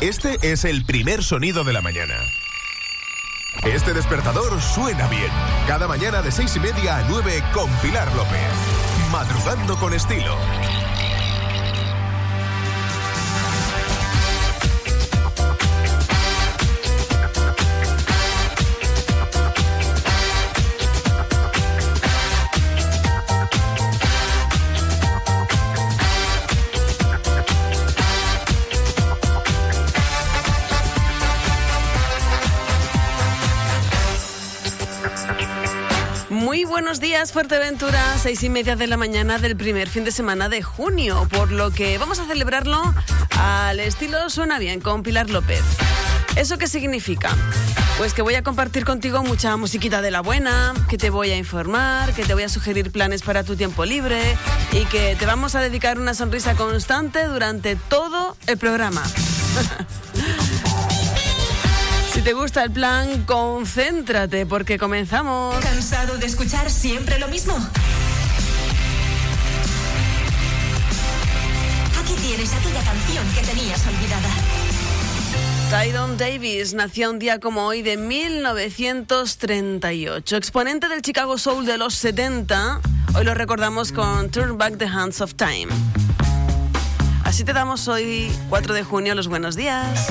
Este es el primer sonido de la mañana. Este despertador suena bien. Cada mañana de seis y media a 9 con Pilar López. Madrugando con estilo. Buenos días, Fuerteventura, seis y media de la mañana del primer fin de semana de junio, por lo que vamos a celebrarlo al estilo Suena Bien con Pilar López. ¿Eso qué significa? Pues que voy a compartir contigo mucha musiquita de la buena, que te voy a informar, que te voy a sugerir planes para tu tiempo libre y que te vamos a dedicar una sonrisa constante durante todo el programa. Si te gusta el plan, concéntrate porque comenzamos. ¿Cansado de escuchar siempre lo mismo? Aquí tienes aquella canción que tenías olvidada. Tydon Davis nació un día como hoy de 1938. Exponente del Chicago Soul de los 70, hoy lo recordamos con Turn Back the Hands of Time. Así te damos hoy, 4 de junio, los buenos días.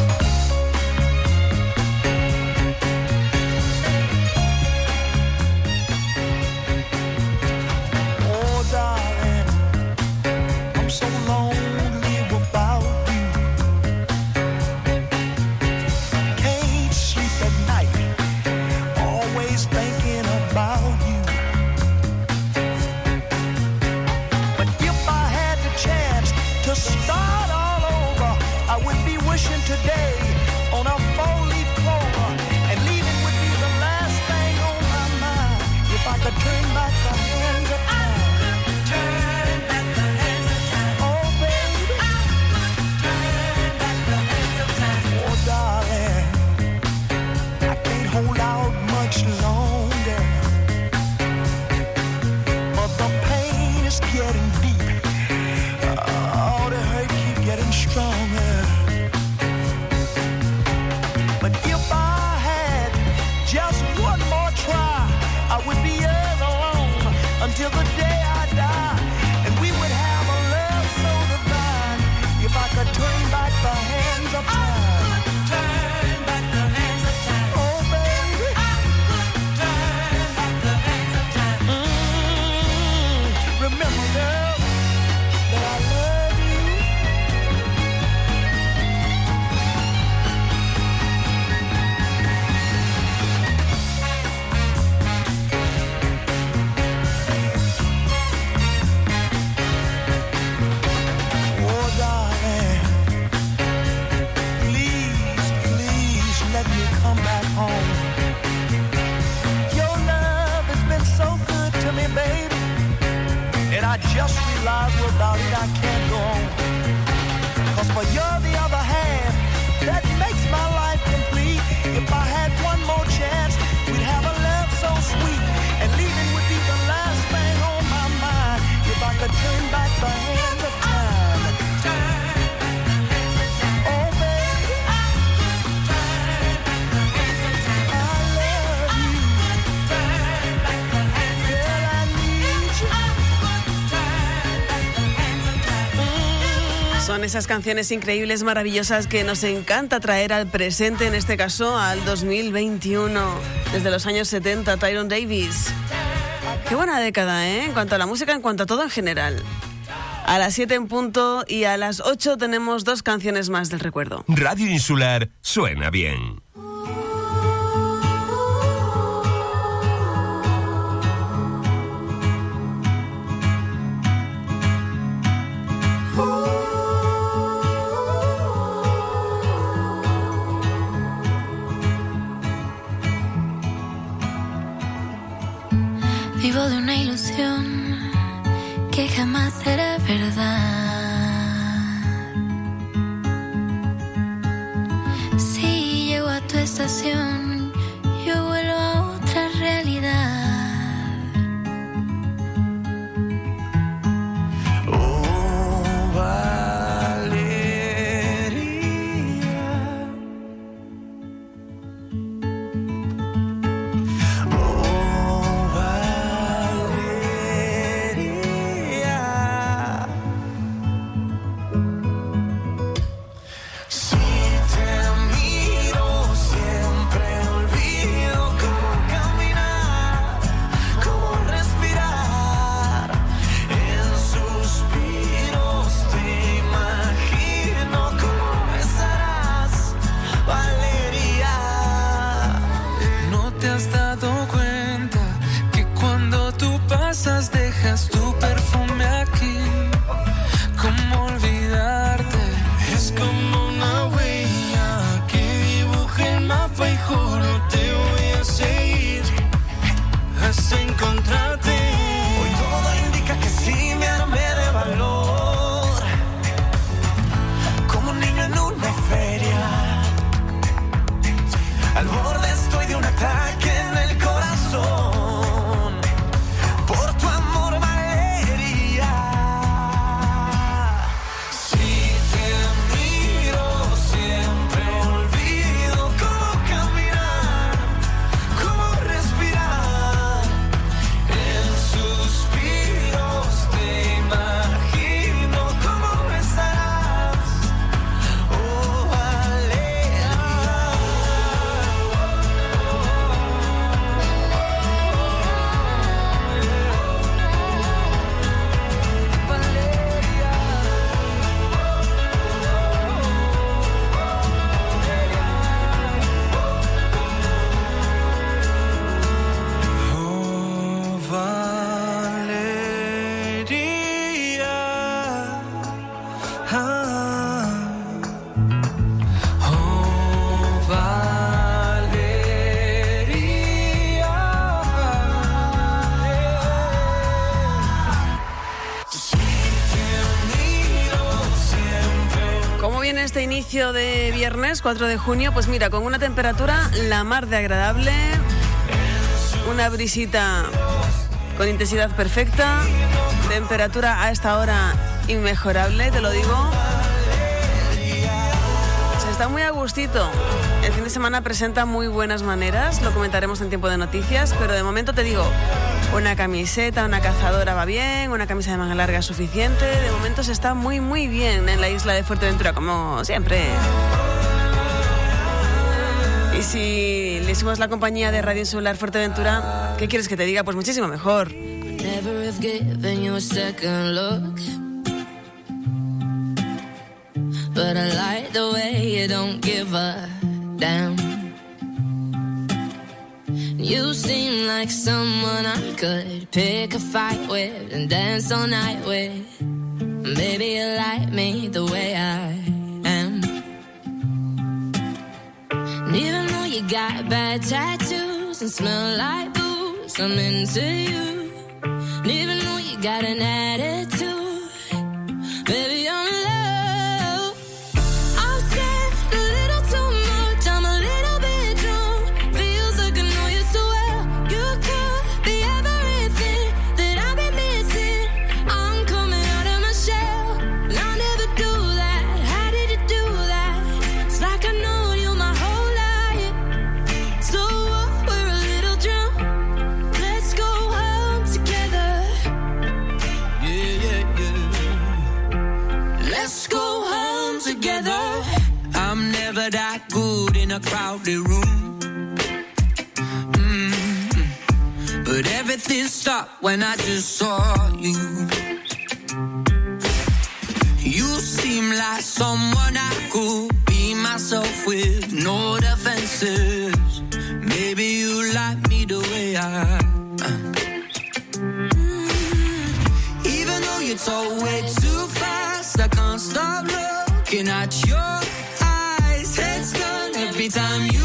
Navidad. Esas canciones increíbles, maravillosas que nos encanta traer al presente, en este caso al 2021, desde los años 70, Tyron Davis. Qué buena década, ¿eh? En cuanto a la música, en cuanto a todo en general. A las 7 en punto y a las 8 tenemos dos canciones más del recuerdo. Radio Insular suena bien. de de viernes 4 de junio, pues mira, con una temperatura la mar de agradable, una brisita con intensidad perfecta, temperatura a esta hora inmejorable, te lo digo. Se está muy a gustito. El fin de semana presenta muy buenas maneras, lo comentaremos en tiempo de noticias, pero de momento te digo, una camiseta, una cazadora va bien, una camisa de manga larga suficiente. De momento se está muy, muy bien en la isla de Fuerteventura, como siempre. Y si le hicimos la compañía de Radio Insular Fuerteventura, ¿qué quieres que te diga? Pues muchísimo mejor. But I like the way you don't give a could pick a fight with and dance all night with. Maybe you like me the way I am. And even though you got bad tattoos and smell like booze, I'm into you. A crowded room. Mm-hmm. But everything stopped when I just saw you. You seem like someone I could be myself with, no defenses. Maybe you like me the way I. Mm-hmm. Even though you talk way too fast, I can't stop looking at your time you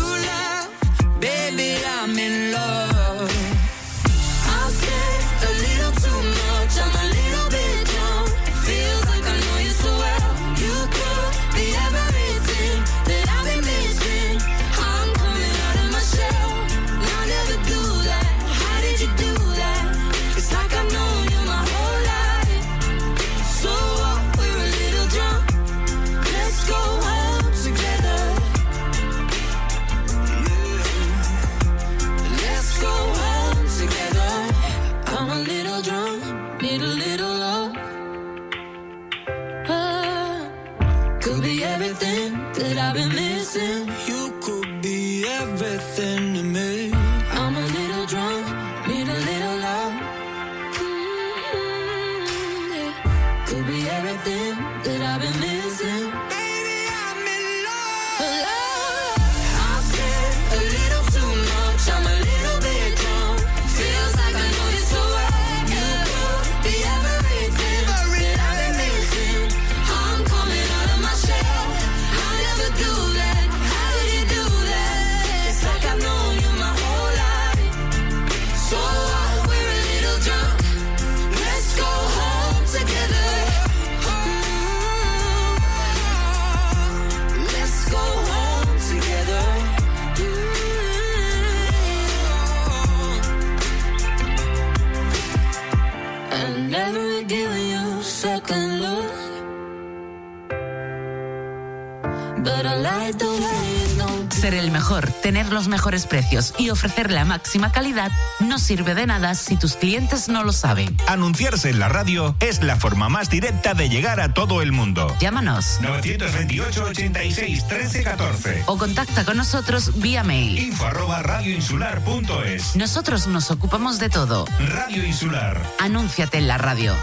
tener los mejores precios y ofrecer la máxima calidad no sirve de nada si tus clientes no lo saben. Anunciarse en la radio es la forma más directa de llegar a todo el mundo. Llámanos 928 86 13 14 o contacta con nosotros vía mail info arroba radioinsular.es. Nosotros nos ocupamos de todo. Radio Insular. Anúnciate en la radio.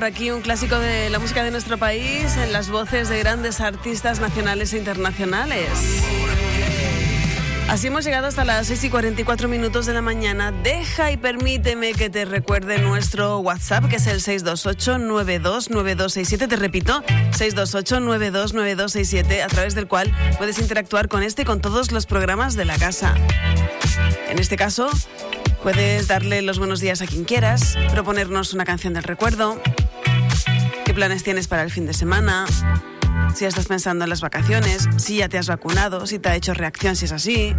Por aquí un clásico de la música de nuestro país en las voces de grandes artistas nacionales e internacionales. Así hemos llegado hasta las 6 y 44 minutos de la mañana. Deja y permíteme que te recuerde nuestro WhatsApp, que es el 628-929267. Te repito, 628-929267, a través del cual puedes interactuar con este y con todos los programas de la casa. En este caso, puedes darle los buenos días a quien quieras, proponernos una canción del recuerdo, qué planes tienes para el fin de semana, si estás pensando en las vacaciones, si ya te has vacunado, si te ha hecho reacción, si es así,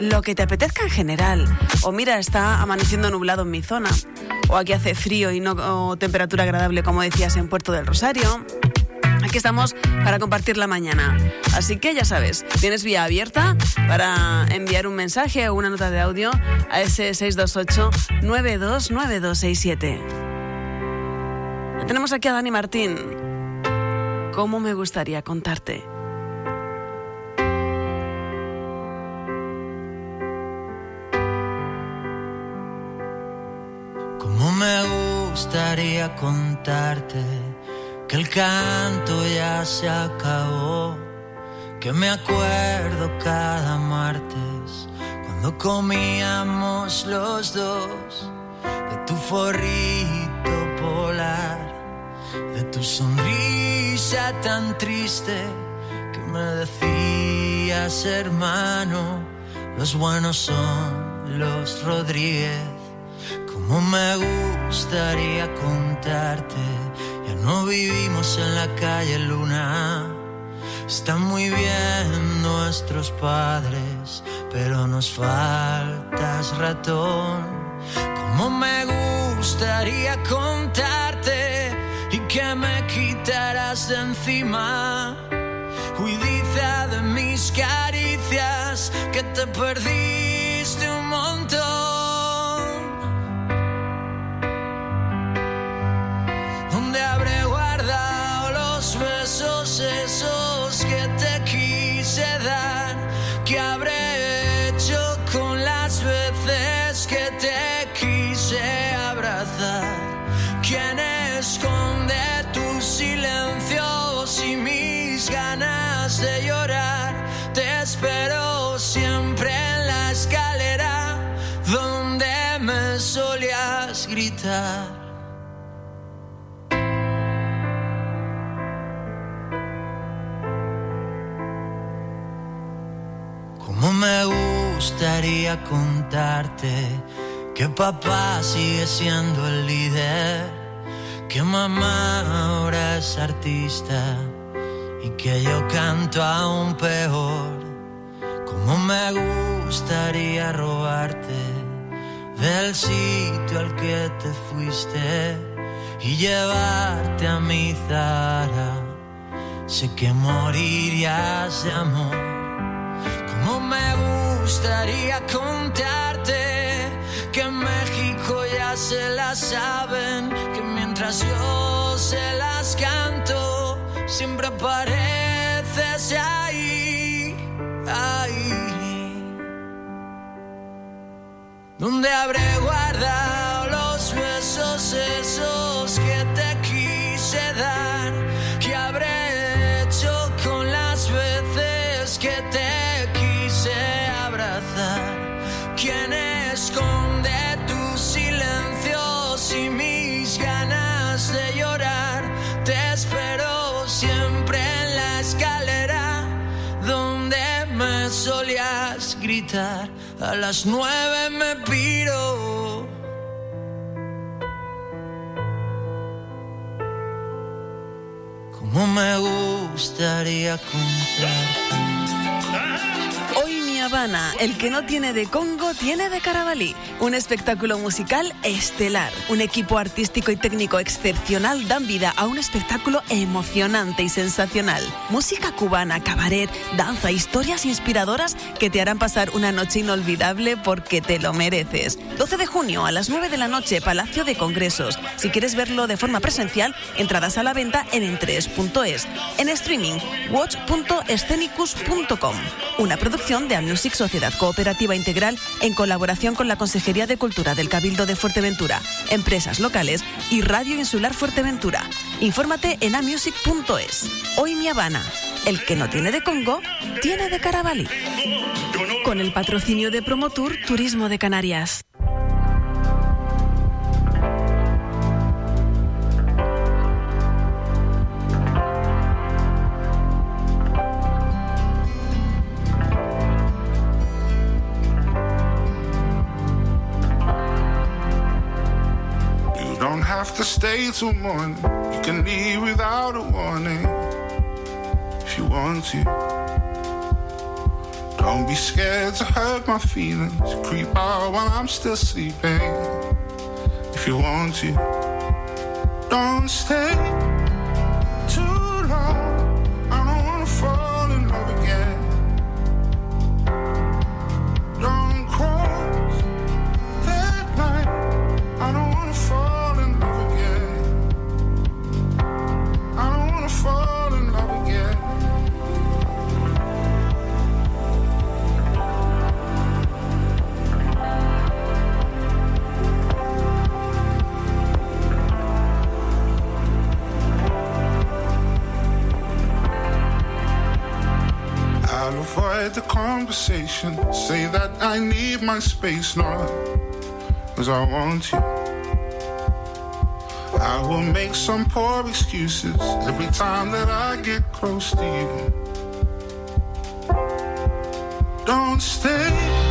lo que te apetezca en general. O mira, está amaneciendo nublado en mi zona, o aquí hace frío y no temperatura agradable, como decías, en Puerto del Rosario. Aquí estamos para compartir la mañana. Así que ya sabes, tienes vía abierta para enviar un mensaje o una nota de audio a ese 628-929267. Tenemos aquí a Dani Martín. ¿Cómo me gustaría contarte? Cómo me gustaría contarte que el canto ya se acabó, que me acuerdo cada martes cuando comíamos los dos de tu forrito polar, de tu sonrisa tan triste que me decías hermano, los buenos son los Rodríguez. Cómo me gustaría contarte, ya no vivimos en la calle Luna. Están muy bien nuestros padres, pero nos faltas ratón. Cómo me gustaría contarte que me quitaras de encima. Huidiza de mis caricias, que te perdiste gritar. gustaría contarte que papá sigue siendo el líder, que mamá ahora es artista y que yo canto aún peor. Como me gustaría robarte del sitio al que te fuiste y llevarte a mi Zara. Sé que morirías de amor. Como me gustaría contarte que en México ya se las saben, que mientras yo se las canto, siempre apareces ahí, ahí. ¿Dónde habré guardado los besos esos que te quise dar? ¿Qué habré hecho con las veces que te quise abrazar? ¿Quién esconde tus silencios y mis ganas de llorar? Te espero siempre en la escalera donde me solías gritar. A las nueve me piro. Como me gustaría contar. Habana, el que no tiene de Congo tiene de Carabalí. Un espectáculo musical estelar. Un equipo artístico y técnico excepcional dan vida a un espectáculo emocionante y sensacional. Música cubana, cabaret, danza, historias inspiradoras que te harán pasar una noche inolvidable porque te lo mereces. 12 de junio a las 9 de la noche, Palacio de Congresos. Si quieres verlo de forma presencial, entradas a la venta en entres.es. En streaming, watch.escenicus.com. Una producción de Sociedad Cooperativa Integral en colaboración con la Consejería de Cultura del Cabildo de Fuerteventura, empresas locales y Radio Insular Fuerteventura. Infórmate en amusic.es. Hoy mi Habana. El que no tiene de Congo, tiene de Carabalí. Con el patrocinio de Promotour Turismo de Canarias. Have to stay till morning. You can leave without a warning if you want to. Don't be scared to hurt my feelings. Creep out while I'm still sleeping if you want to. Don't stay Avoid the conversation. Say that I need my space, not as I want you. I will make some poor excuses every time that I get close to you. Don't stay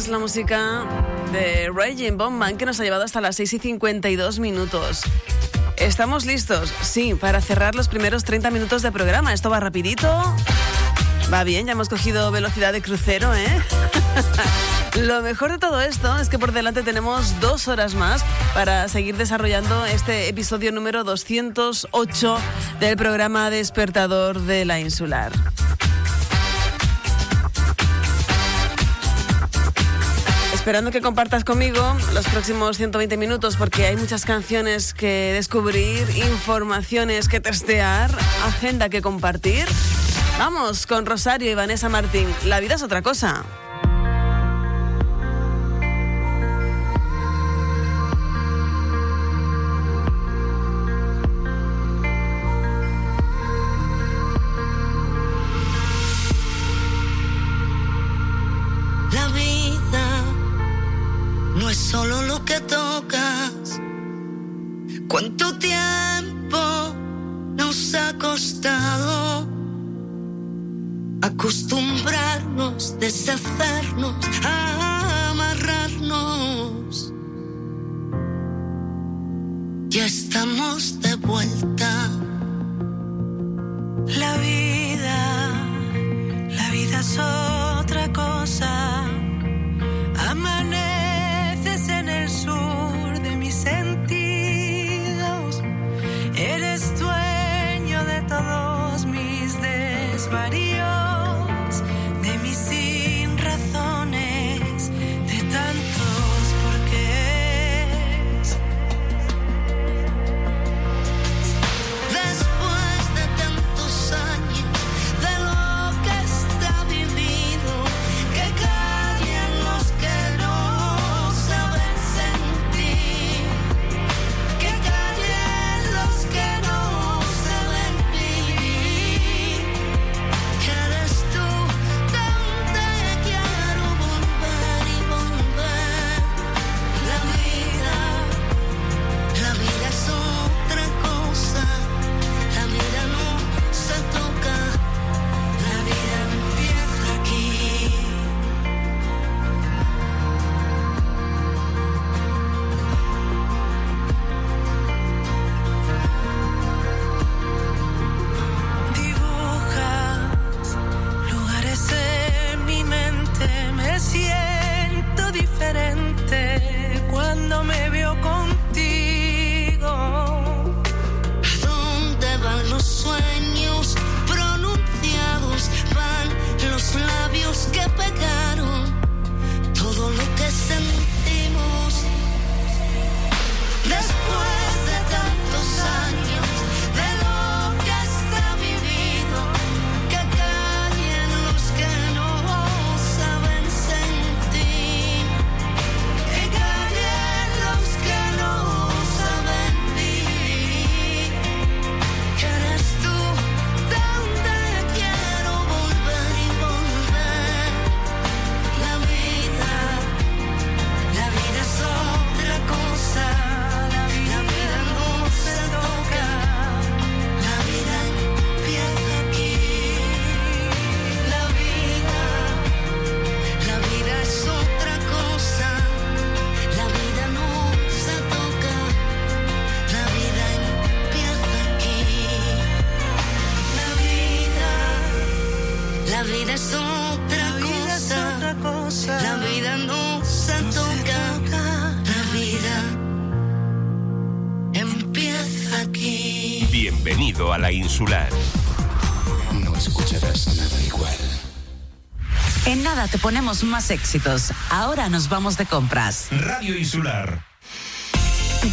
es la música de Raging Bowman que nos ha llevado hasta las 6 y 52 minutos. Estamos listos, sí, para cerrar los primeros 30 minutos de programa. Esto va rapidito. Va bien, ya hemos cogido velocidad de crucero, ¿eh? Lo mejor de todo esto es que por delante tenemos dos horas más para seguir desarrollando este episodio número 208 del programa Despertador de la Insular. Esperando que compartas conmigo los próximos 120 minutos porque hay muchas canciones que descubrir, informaciones que testear, agenda que compartir. Vamos con Rosario y Vanessa Martín. La vida es otra cosa. Más éxitos. Ahora nos vamos de compras. Radio Insular.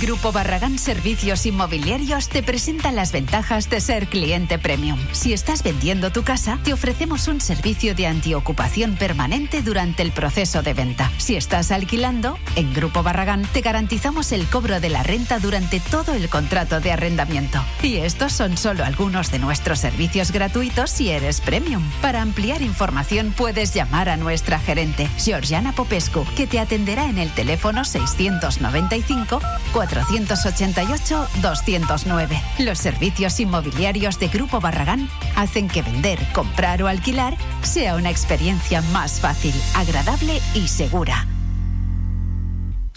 Grupo Barragán Servicios Inmobiliarios te presenta las ventajas de ser cliente premium. Si estás vendiendo tu casa, te ofrecemos un servicio de antiocupación permanente durante el proceso de venta. Si estás alquilando, en Grupo Barragán te garantizamos el cobro de la renta durante todo el contrato de arrendamiento. Y estos son solo algunos de nuestros servicios gratuitos si eres premium. Para ampliar información puedes llamar a nuestra gerente, Georgiana Popescu, que te atenderá en el teléfono 695 488-209. Los servicios inmobiliarios de Grupo Barragán hacen que vender, comprar o alquilar sea una experiencia más fácil, agradable y segura.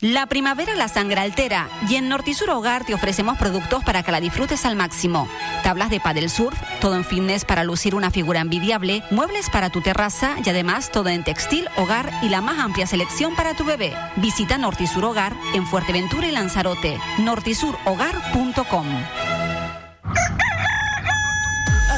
La primavera la sangre altera y en Nortisur Hogar te ofrecemos productos para que la disfrutes al máximo. Tablas de paddle surf, todo en fitness para lucir una figura envidiable, muebles para tu terraza y además todo en textil, hogar y la más amplia selección para tu bebé. Visita Nortisur Hogar en Fuerteventura y Lanzarote. nortisurhogar.com.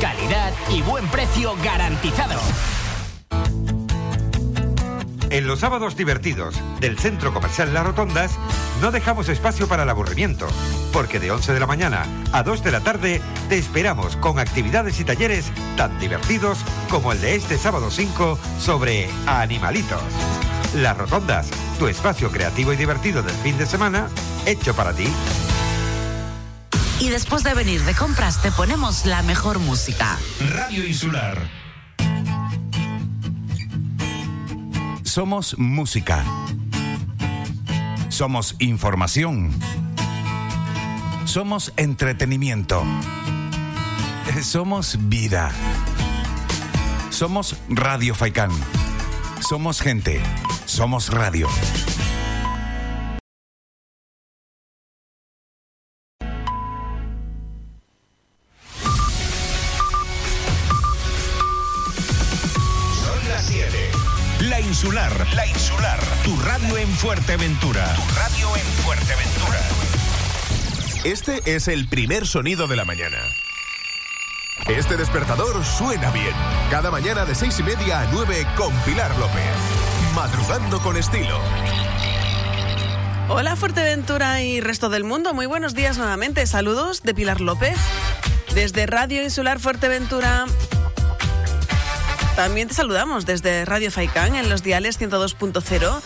Calidad y buen precio garantizado. En los sábados divertidos del Centro Comercial Las Rotondas no dejamos espacio para el aburrimiento, porque de 11 de la mañana a 2 de la tarde te esperamos con actividades y talleres tan divertidos como el de este sábado 5 sobre animalitos. Las Rotondas, tu espacio creativo y divertido del fin de semana, hecho para ti. Y después de venir de compras te ponemos la mejor música. Radio Insular. Somos música. Somos información. Somos entretenimiento. Somos vida. Somos Radio Faikán. Somos gente. Somos radio. La Insular. Tu radio en Fuerteventura. Tu radio en Fuerteventura. Este es el primer sonido de la mañana. Este despertador suena bien. Cada mañana de seis y media a 9 con Pilar López. Madrugando con estilo. Hola Fuerteventura y resto del mundo, muy buenos días nuevamente. Saludos de Pilar López desde Radio Insular Fuerteventura. También te saludamos desde Radio Faicán en los diales 102.0.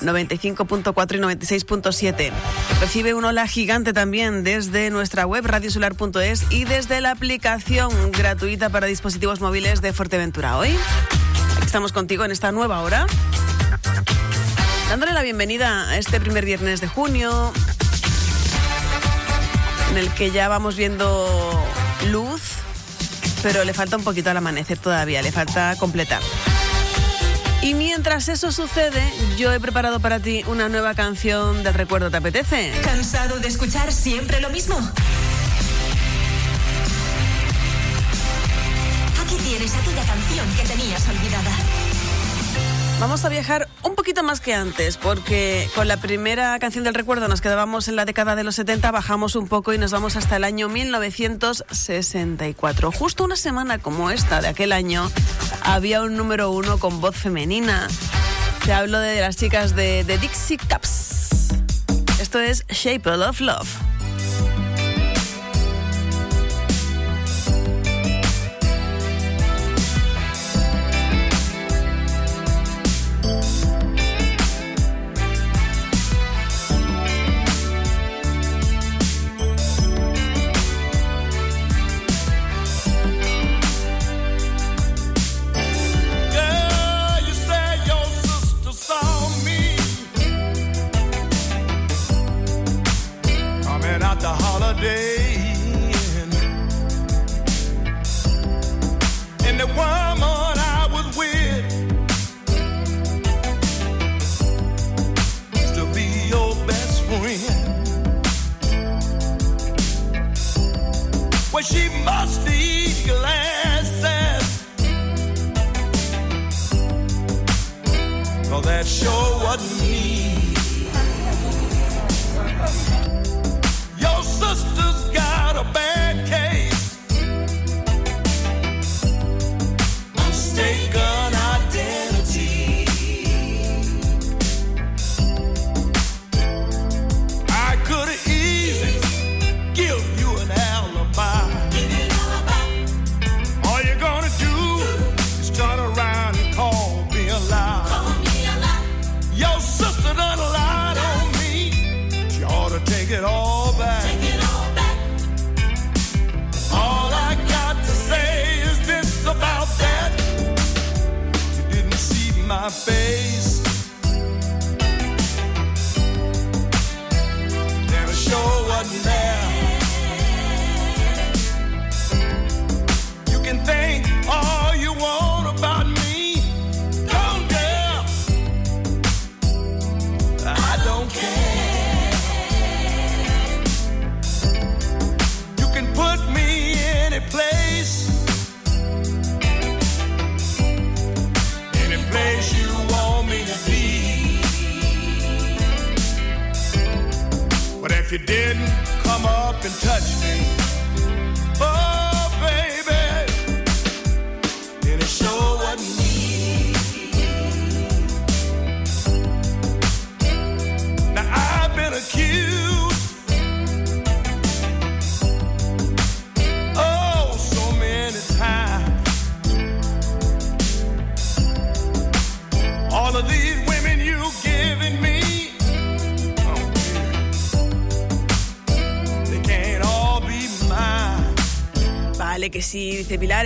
95.4 y 96.7. Recibe un hola gigante también desde nuestra web radiosolar.es y desde la aplicación gratuita para dispositivos móviles de Fuerteventura. Hoy estamos contigo en esta nueva hora, dándole la bienvenida a este primer viernes de junio, en el que ya vamos viendo luz, pero le falta un poquito al amanecer todavía, le falta completar. Y mientras eso sucede, yo he preparado para ti una nueva canción del recuerdo. ¿Te apetece? ¿Cansado de escuchar siempre lo mismo? Aquí tienes aquella canción que tenías olvidada. Vamos a viajar un poquito más que antes, porque con la primera canción del recuerdo nos quedábamos en la década de los 70, bajamos un poco y nos vamos hasta el año 1964. Justo una semana como esta de aquel año, había un número uno con voz femenina. Te hablo de las chicas de, de Dixie Caps. Esto es Shape of Love.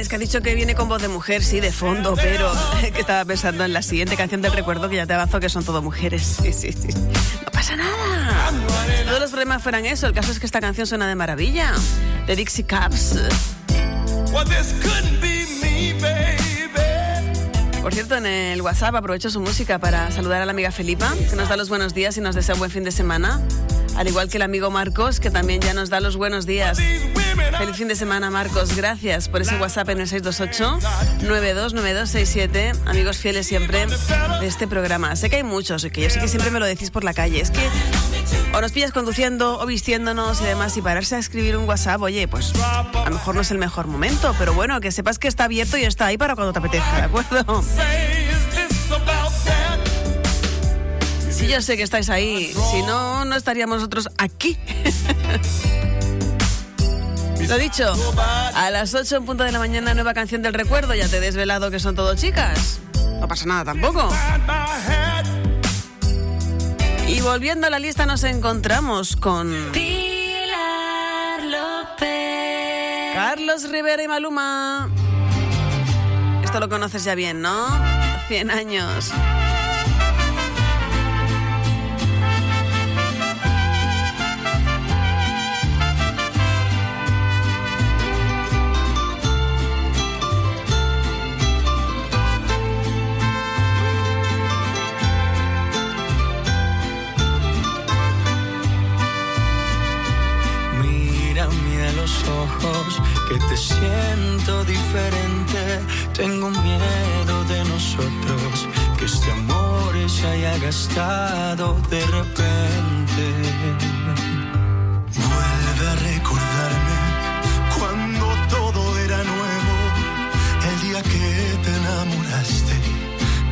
Es que ha dicho que viene con voz de mujer, sí, de fondo, pero que estaba pensando en la siguiente canción del recuerdo que ya te avanzo que son todo mujeres. Sí, sí, sí. No pasa nada. Todos los problemas fueran eso, el caso es que esta canción suena de maravilla. De Dixie baby. Por cierto, en el WhatsApp aprovecho su música para saludar a la amiga Felipa, que nos da los buenos días y nos desea un buen fin de semana. Al igual que el amigo Marcos, que también ya nos da los buenos días. Feliz fin de semana, Marcos. Gracias por ese WhatsApp en el 628-929267. Amigos fieles siempre de este programa. Sé que hay muchos que yo sé que siempre me lo decís por la calle. Es que o nos pillas conduciendo o vistiéndonos y demás y pararse a escribir un WhatsApp, oye, pues a lo mejor no es el mejor momento, pero bueno, que sepas que está abierto y está ahí para cuando te apetezca, ¿de acuerdo? Sí, yo sé que estáis ahí. Si no, no estaríamos nosotros aquí. Lo dicho, a las 8 en punto de la mañana, nueva canción del recuerdo. Ya te he desvelado que son todo chicas. No pasa nada tampoco. Y volviendo a la lista, nos encontramos con Pilar López. Carlos Rivera y Maluma. Esto lo conoces ya bien, ¿no? 100 años. Que te siento diferente. Tengo miedo de nosotros, que este amor se haya gastado de repente. Vuelve a recordarme cuando todo era nuevo, el día que te enamoraste,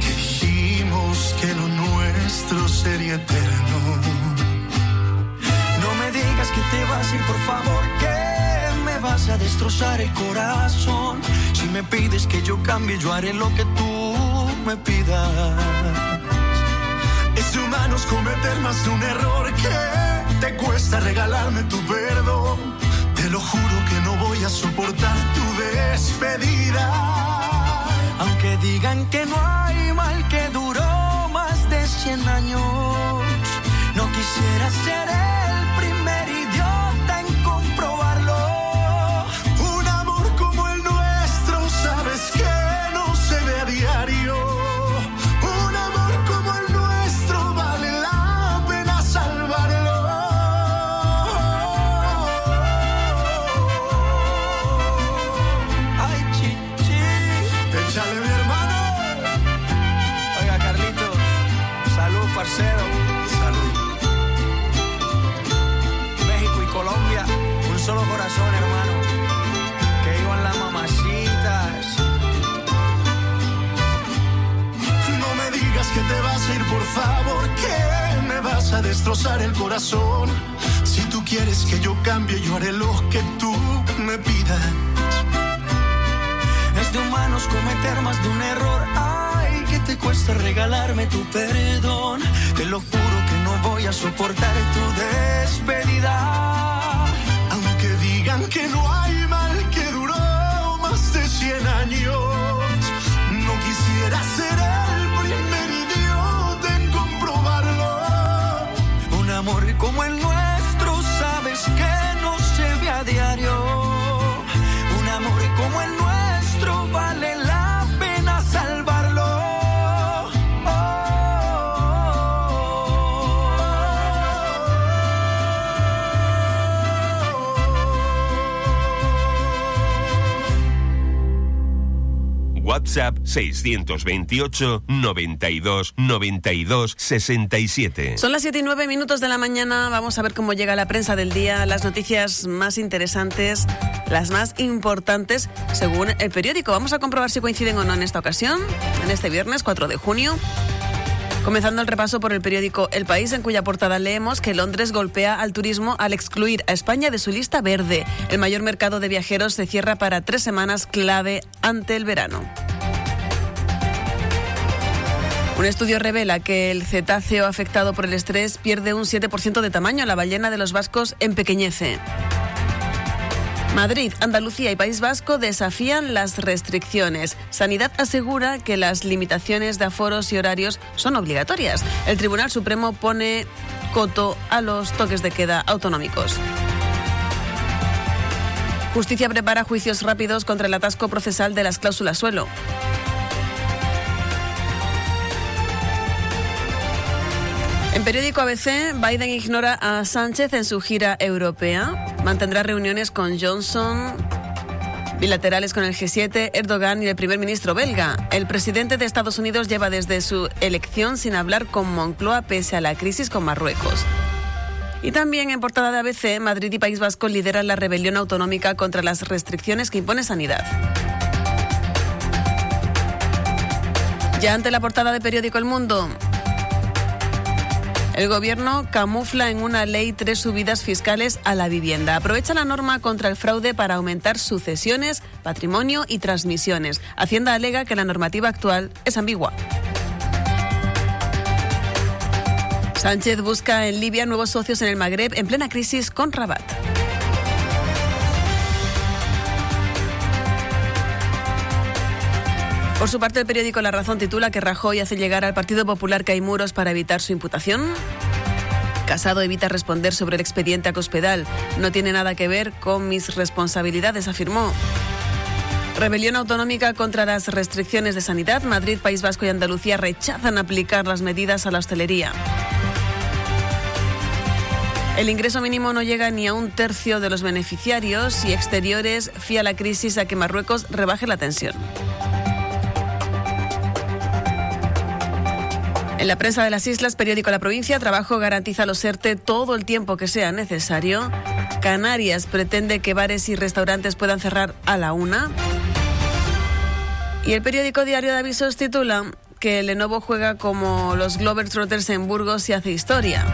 que dijimos que lo nuestro sería eterno. No me digas que te vas a ir, por favor, que vas a destrozar el corazón. Si me pides que yo cambie, yo haré lo que tú me pidas. Es humanos cometer más de un error que te cuesta regalarme tu perdón. Te lo juro que no voy a soportar tu despedida. Aunque digan que no hay mal que duró más de 100 años, no quisiera ser a destrozar el corazón. Si tú quieres que yo cambie, yo haré lo que tú me pidas. Es de humanos cometer más de un error. Ay, que te cuesta regalarme tu perdón. Te lo juro que no voy a soportar tu despedida. Aunque digan que no hay mal que duró más de 100 años, amor como el nuestro, sabes que no se ve a diario. WhatsApp 628 92 92 67. Son las 7 y 9 minutos de la mañana. Vamos a ver cómo llega la prensa del día, las noticias más interesantes, las más importantes según el periódico. Vamos a comprobar si coinciden o no en esta ocasión, en este viernes 4 de junio. Comenzando el repaso por el periódico El País, en cuya portada leemos que Londres golpea al turismo al excluir a España de su lista verde. El mayor mercado de viajeros se cierra para tres semanas clave ante el verano. Un estudio revela que el cetáceo afectado por el estrés pierde un 7% de tamaño. La ballena de los vascos empequeñece. Madrid, Andalucía y País Vasco desafían las restricciones. Sanidad asegura que las limitaciones de aforos y horarios son obligatorias. El Tribunal Supremo pone coto a los toques de queda autonómicos. Justicia prepara juicios rápidos contra el atasco procesal de las cláusulas suelo. En periódico ABC, Biden ignora a Sánchez en su gira europea. Mantendrá reuniones con Johnson, bilaterales con el G7, Erdogan y el primer ministro belga. El presidente de Estados Unidos lleva desde su elección sin hablar con Moncloa pese a la crisis con Marruecos. Y también en portada de ABC, Madrid y País Vasco lideran la rebelión autonómica contra las restricciones que impone Sanidad. Ya ante la portada de periódico El Mundo, el gobierno camufla en una ley tres subidas fiscales a la vivienda. Aprovecha la norma contra el fraude para aumentar sucesiones, patrimonio y transmisiones. Hacienda alega que la normativa actual es ambigua. Sánchez busca en Libia nuevos socios en el Magreb en plena crisis con Rabat. Por su parte, el periódico La Razón titula que Rajoy hace llegar al Partido Popular que hay muros para evitar su imputación. Casado evita responder sobre el expediente a Cospedal. No tiene nada que ver con mis responsabilidades, afirmó. Rebelión autonómica contra las restricciones de sanidad. Madrid, País Vasco y Andalucía rechazan aplicar las medidas a la hostelería. El ingreso mínimo no llega ni a un tercio de los beneficiarios y exteriores fía la crisis a que Marruecos rebaje la tensión. En la prensa de las islas, periódico La Provincia, Trabajo garantiza los ERTE todo el tiempo que sea necesario. Canarias pretende que bares y restaurantes puedan cerrar a la una. Y el periódico Diario de Avisos titula que Lenovo juega como los Globetrotters en Burgos y hace historia.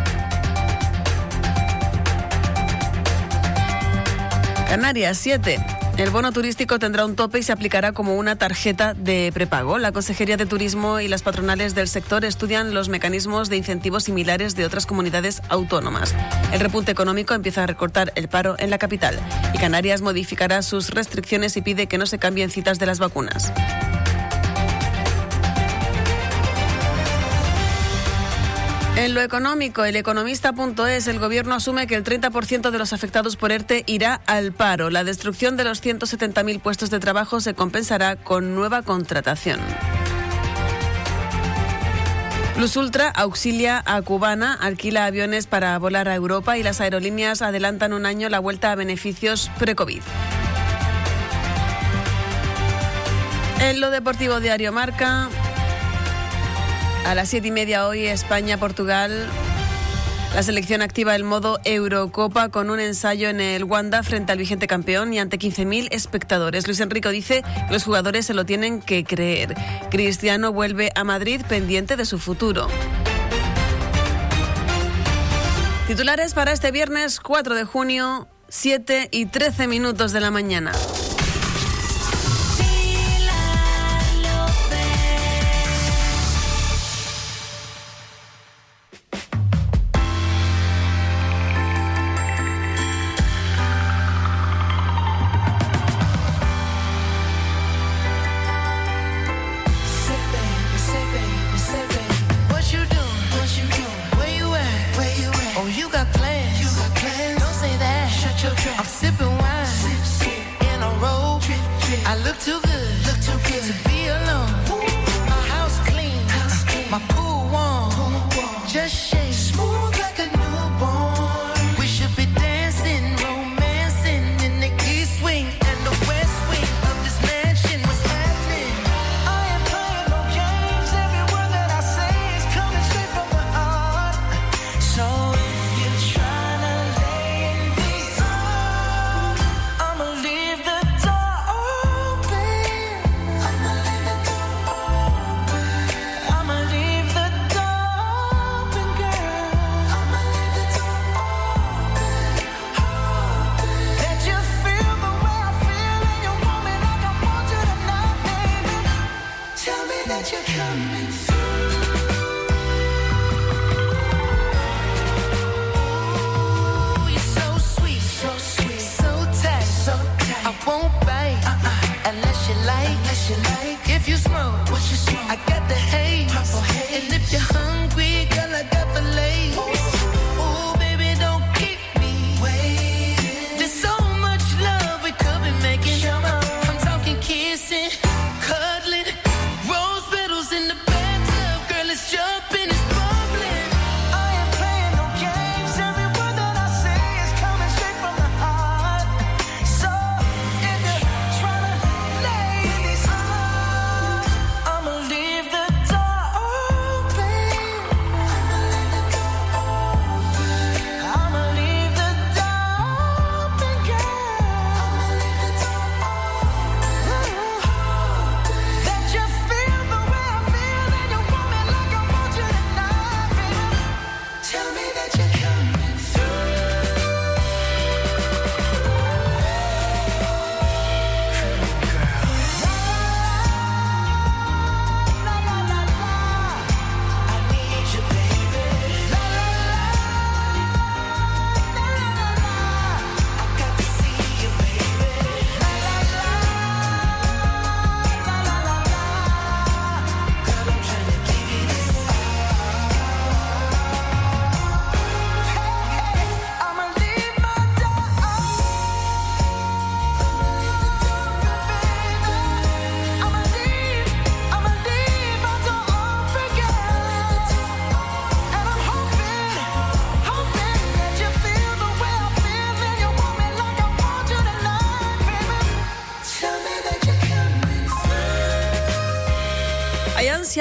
Canarias 7. El bono turístico tendrá un tope y se aplicará como una tarjeta de prepago. La Consejería de Turismo y las patronales del sector estudian los mecanismos de incentivos similares de otras comunidades autónomas. El repunte económico empieza a recortar el paro en la capital y Canarias modificará sus restricciones y pide que no se cambien citas de las vacunas. En lo económico, el economista.es, el gobierno asume que el 30% de los afectados por ERTE irá al paro. La destrucción de los 170.000 puestos de trabajo se compensará con nueva contratación. Plus Ultra auxilia a Cubana, alquila aviones para volar a Europa y las aerolíneas adelantan un año la vuelta a beneficios pre-COVID. En lo deportivo diario Marca, A las siete y media hoy, España-Portugal. La selección activa el modo Eurocopa con un ensayo en el Wanda frente al vigente campeón y ante 15.000 espectadores. Luis Enrico dice que los jugadores se lo tienen que creer. Cristiano vuelve a Madrid pendiente de su futuro. Titulares para este viernes 4 de junio, 7 y 13 minutos de la mañana.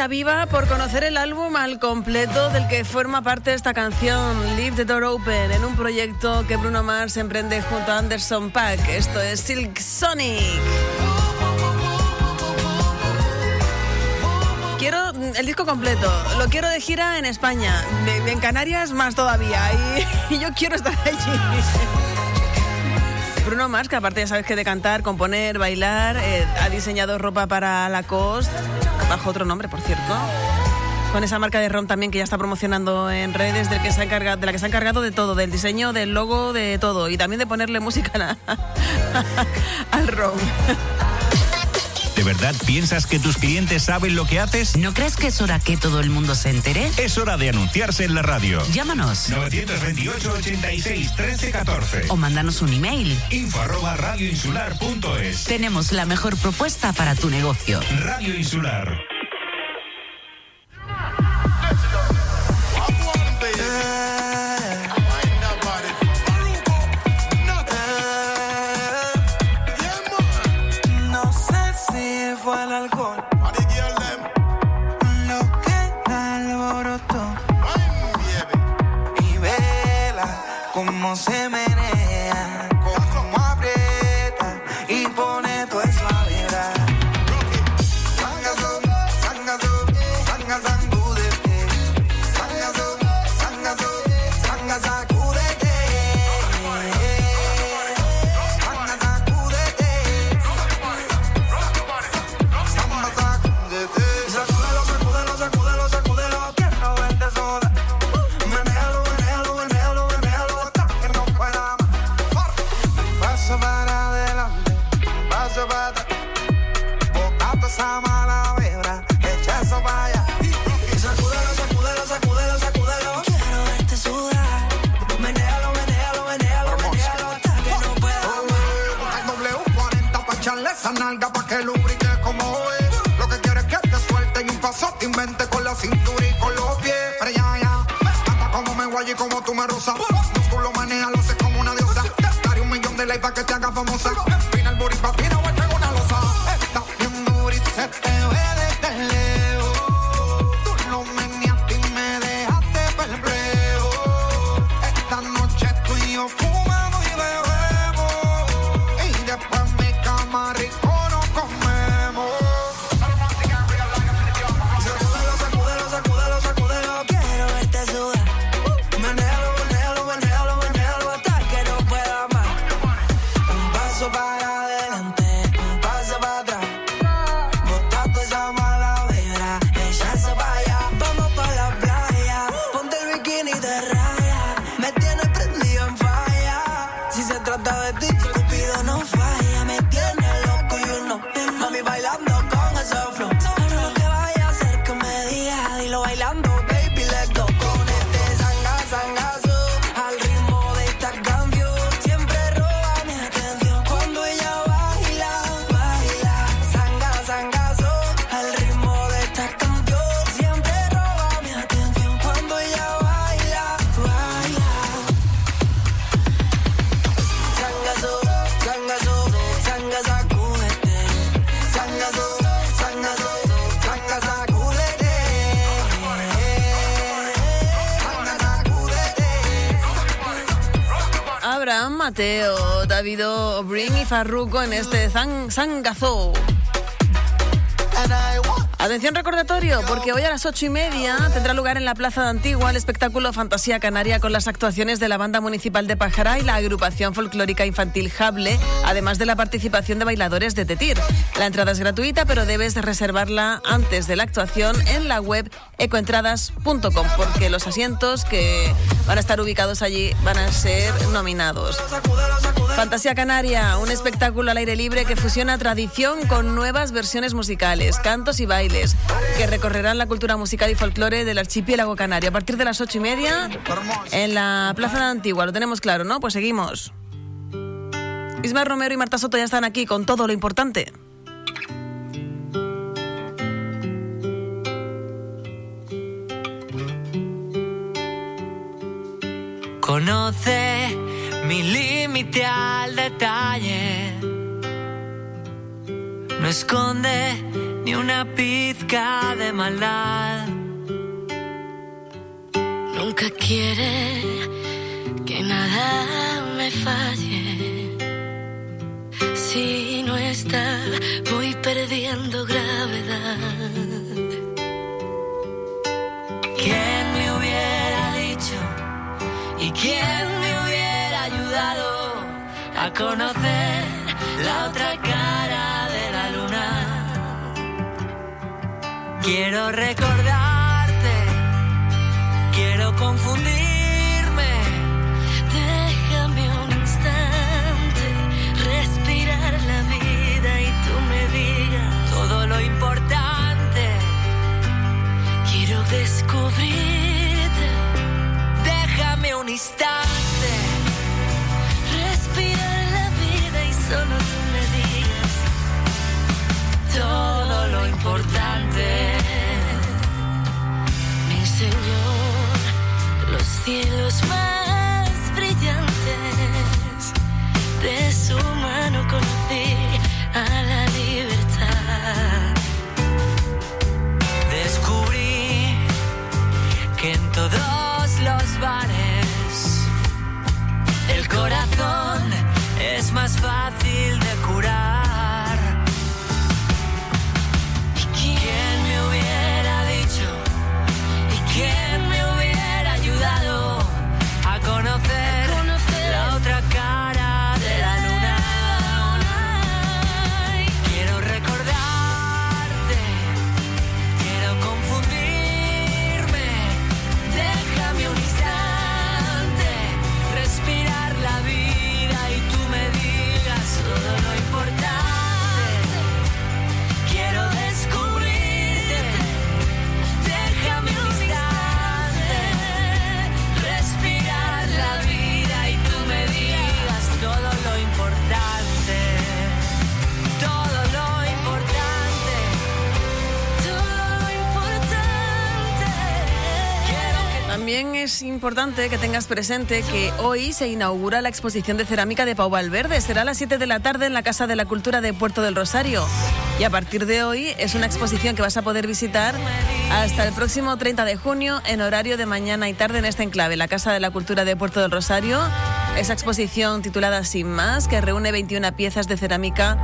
Viva por conocer el álbum al completo del que forma parte esta canción, Leave the Door Open, en un proyecto que Bruno Mars emprende junto a Anderson Paak. Esto es Silk Sonic. Quiero el disco completo, lo quiero de gira en España, en Canarias más todavía, y yo quiero estar allí. Bruno Mars, que aparte ya sabes que de cantar, componer, bailar, eh, ha diseñado ropa para Lacoste, bajo otro nombre, por cierto. Con esa marca de ron también que ya está promocionando en redes, de la que se ha encargado de todo, del diseño, del logo, de todo. Y también de ponerle música a- al ron. ¿De verdad piensas que tus clientes saben lo que haces? ¿No crees que es hora que todo el mundo se entere? Es hora de anunciarse en la radio. Llámanos 928 86 13 14. o mándanos un email. Info arroba radioinsular.es. Tenemos la mejor propuesta para tu negocio. Radio Insular. Mateo, Davido, Brin y Farruko en este zang, Zangazo. Atención recordatorio, porque hoy a las ocho y media tendrá lugar en la Plaza de Antigua el espectáculo Fantasía Canaria con las actuaciones de la Banda Municipal de Pájara y la agrupación folclórica infantil Jable, además de la participación de bailadores de Tetir. La entrada es gratuita, pero debes reservarla antes de la actuación en la web ecoentradas.com, porque los asientos que van a estar ubicados allí van a ser nominados. Fantasía Canaria, un espectáculo al aire libre que fusiona tradición con nuevas versiones musicales, cantos y bailes, que recorrerán la cultura musical y folclore del archipiélago canario. A partir de las ocho y media, en la Plaza de Antigua, lo tenemos claro, ¿no? Pues seguimos. Ismael Romero y Marta Soto ya están aquí con todo lo importante. Conoce mi límite al detalle. No esconde ni una pizca de maldad. Nunca quiere que nada me falle. Si no está, voy perdiendo gravedad. ¿Quién me hubiera dicho y quién me hubiera ayudado a conocer la otra cara Quiero recordarte, quiero confundirme. Déjame un instante respirar la vida y tú me digas todo lo importante. Quiero descubrirte. Déjame un instante. los más brillantes. De su mano conocí a la libertad. Descubrí que en todos los bares el corazón es más fácil de curar. Importante que tengas presente que hoy se inaugura la exposición de cerámica de Pau Valverde. Será a las 7 de la tarde en la Casa de la Cultura de Puerto del Rosario. Y a partir de hoy es una exposición que vas a poder visitar hasta el próximo 30 de junio en horario de mañana y tarde en este enclave, la Casa de la Cultura de Puerto del Rosario. Esa exposición titulada Sin más, que reúne 21 piezas de cerámica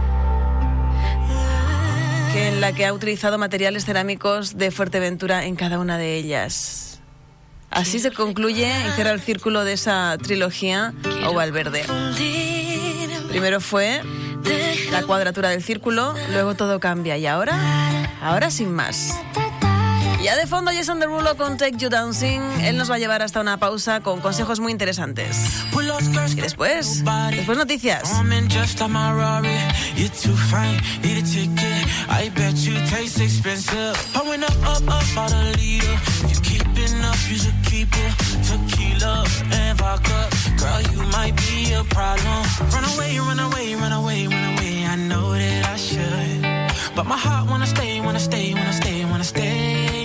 en la que ha utilizado materiales cerámicos de Fuerteventura en cada una de ellas. Así se concluye y cierra el círculo de esa trilogía o Valverde. Primero fue la cuadratura del círculo, luego todo cambia y ahora, ahora sin más. Ya de fondo Jason Derulo con Take You Dancing, él nos va a llevar hasta una pausa con consejos muy interesantes. Y después, después noticias. But my heart wanna stay, wanna stay, wanna stay, wanna stay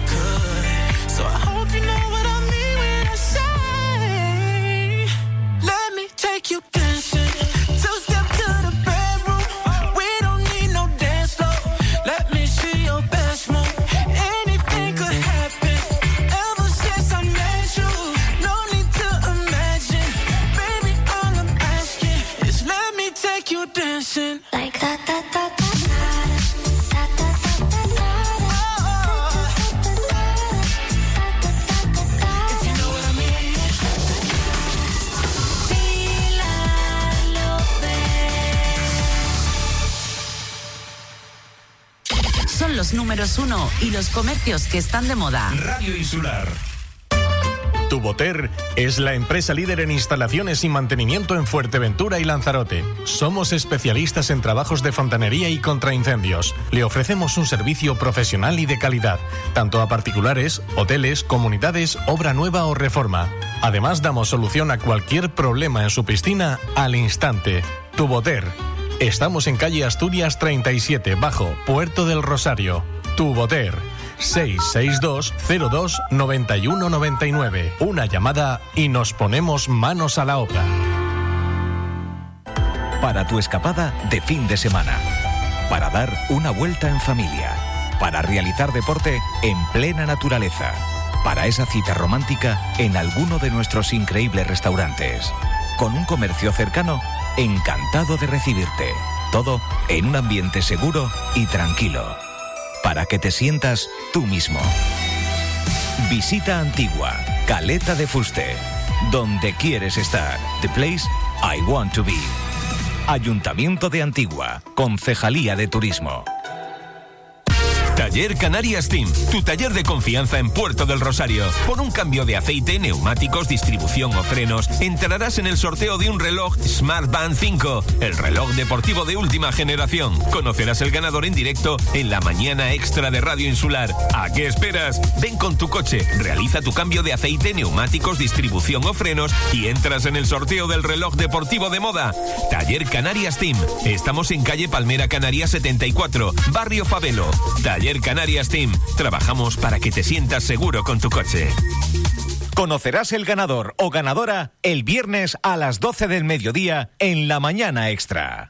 you dancing. Números uno y los comercios que están de moda. Radio Insular. Tuboter es la empresa líder en instalaciones y mantenimiento en Fuerteventura y Lanzarote. Somos especialistas en trabajos de fontanería y contraincendios. Le ofrecemos un servicio profesional y de calidad, tanto a particulares, hoteles, comunidades, obra nueva o reforma. Además, damos solución a cualquier problema en su piscina al instante. Tuboter. Estamos en calle Asturias 37, bajo Puerto del Rosario. Tuboter. 662-02-9199. Una llamada y nos ponemos manos a la obra. Para tu escapada de fin de semana. Para dar una vuelta en familia. Para realizar deporte en plena naturaleza. Para esa cita romántica en alguno de nuestros increíbles restaurantes. Con un comercio cercano, encantado de recibirte. Todo en un ambiente seguro y tranquilo. Para que te sientas tú mismo. Visita Antigua, Caleta de Fuste. Donde quieres estar. The place I want to be. Ayuntamiento de Antigua, Concejalía de Turismo. Taller Canarias Team, tu taller de confianza en Puerto del Rosario. Por un cambio de aceite, neumáticos, distribución o frenos, entrarás en el sorteo de un reloj Smart Band 5, el reloj deportivo de última generación. Conocerás el ganador en directo en la mañana extra de Radio Insular. ¿A qué esperas? Ven con tu coche, realiza tu cambio de aceite, neumáticos, distribución o frenos y entras en el sorteo del reloj deportivo de moda. Taller Canarias Team. Estamos en calle Palmera Canarias 74, Barrio Favelo. Taller Canarias Team. Trabajamos para que te sientas seguro con tu coche. Conocerás el ganador o ganadora el viernes a las 12 del mediodía en la mañana extra.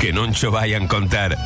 que non cho vayan contar.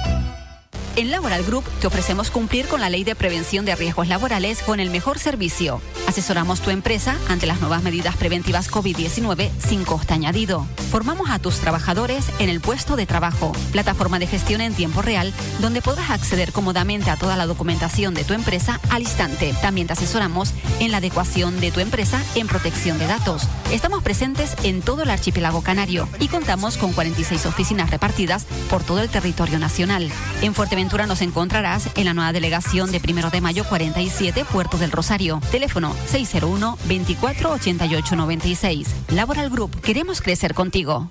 En Laboral Group te ofrecemos cumplir con la ley de prevención de riesgos laborales con el mejor servicio. Asesoramos tu empresa ante las nuevas medidas preventivas COVID-19 sin coste añadido. Formamos a tus trabajadores en el puesto de trabajo, plataforma de gestión en tiempo real, donde podrás acceder cómodamente a toda la documentación de tu empresa al instante. También te asesoramos en la adecuación de tu empresa en protección de datos. Estamos presentes en todo el archipiélago canario y contamos con 46 oficinas repartidas por todo el territorio nacional. En nos encontrarás en la nueva delegación de Primero de Mayo 47, Puerto del Rosario. Teléfono 601 24 88 96. Laboral Group, queremos crecer contigo.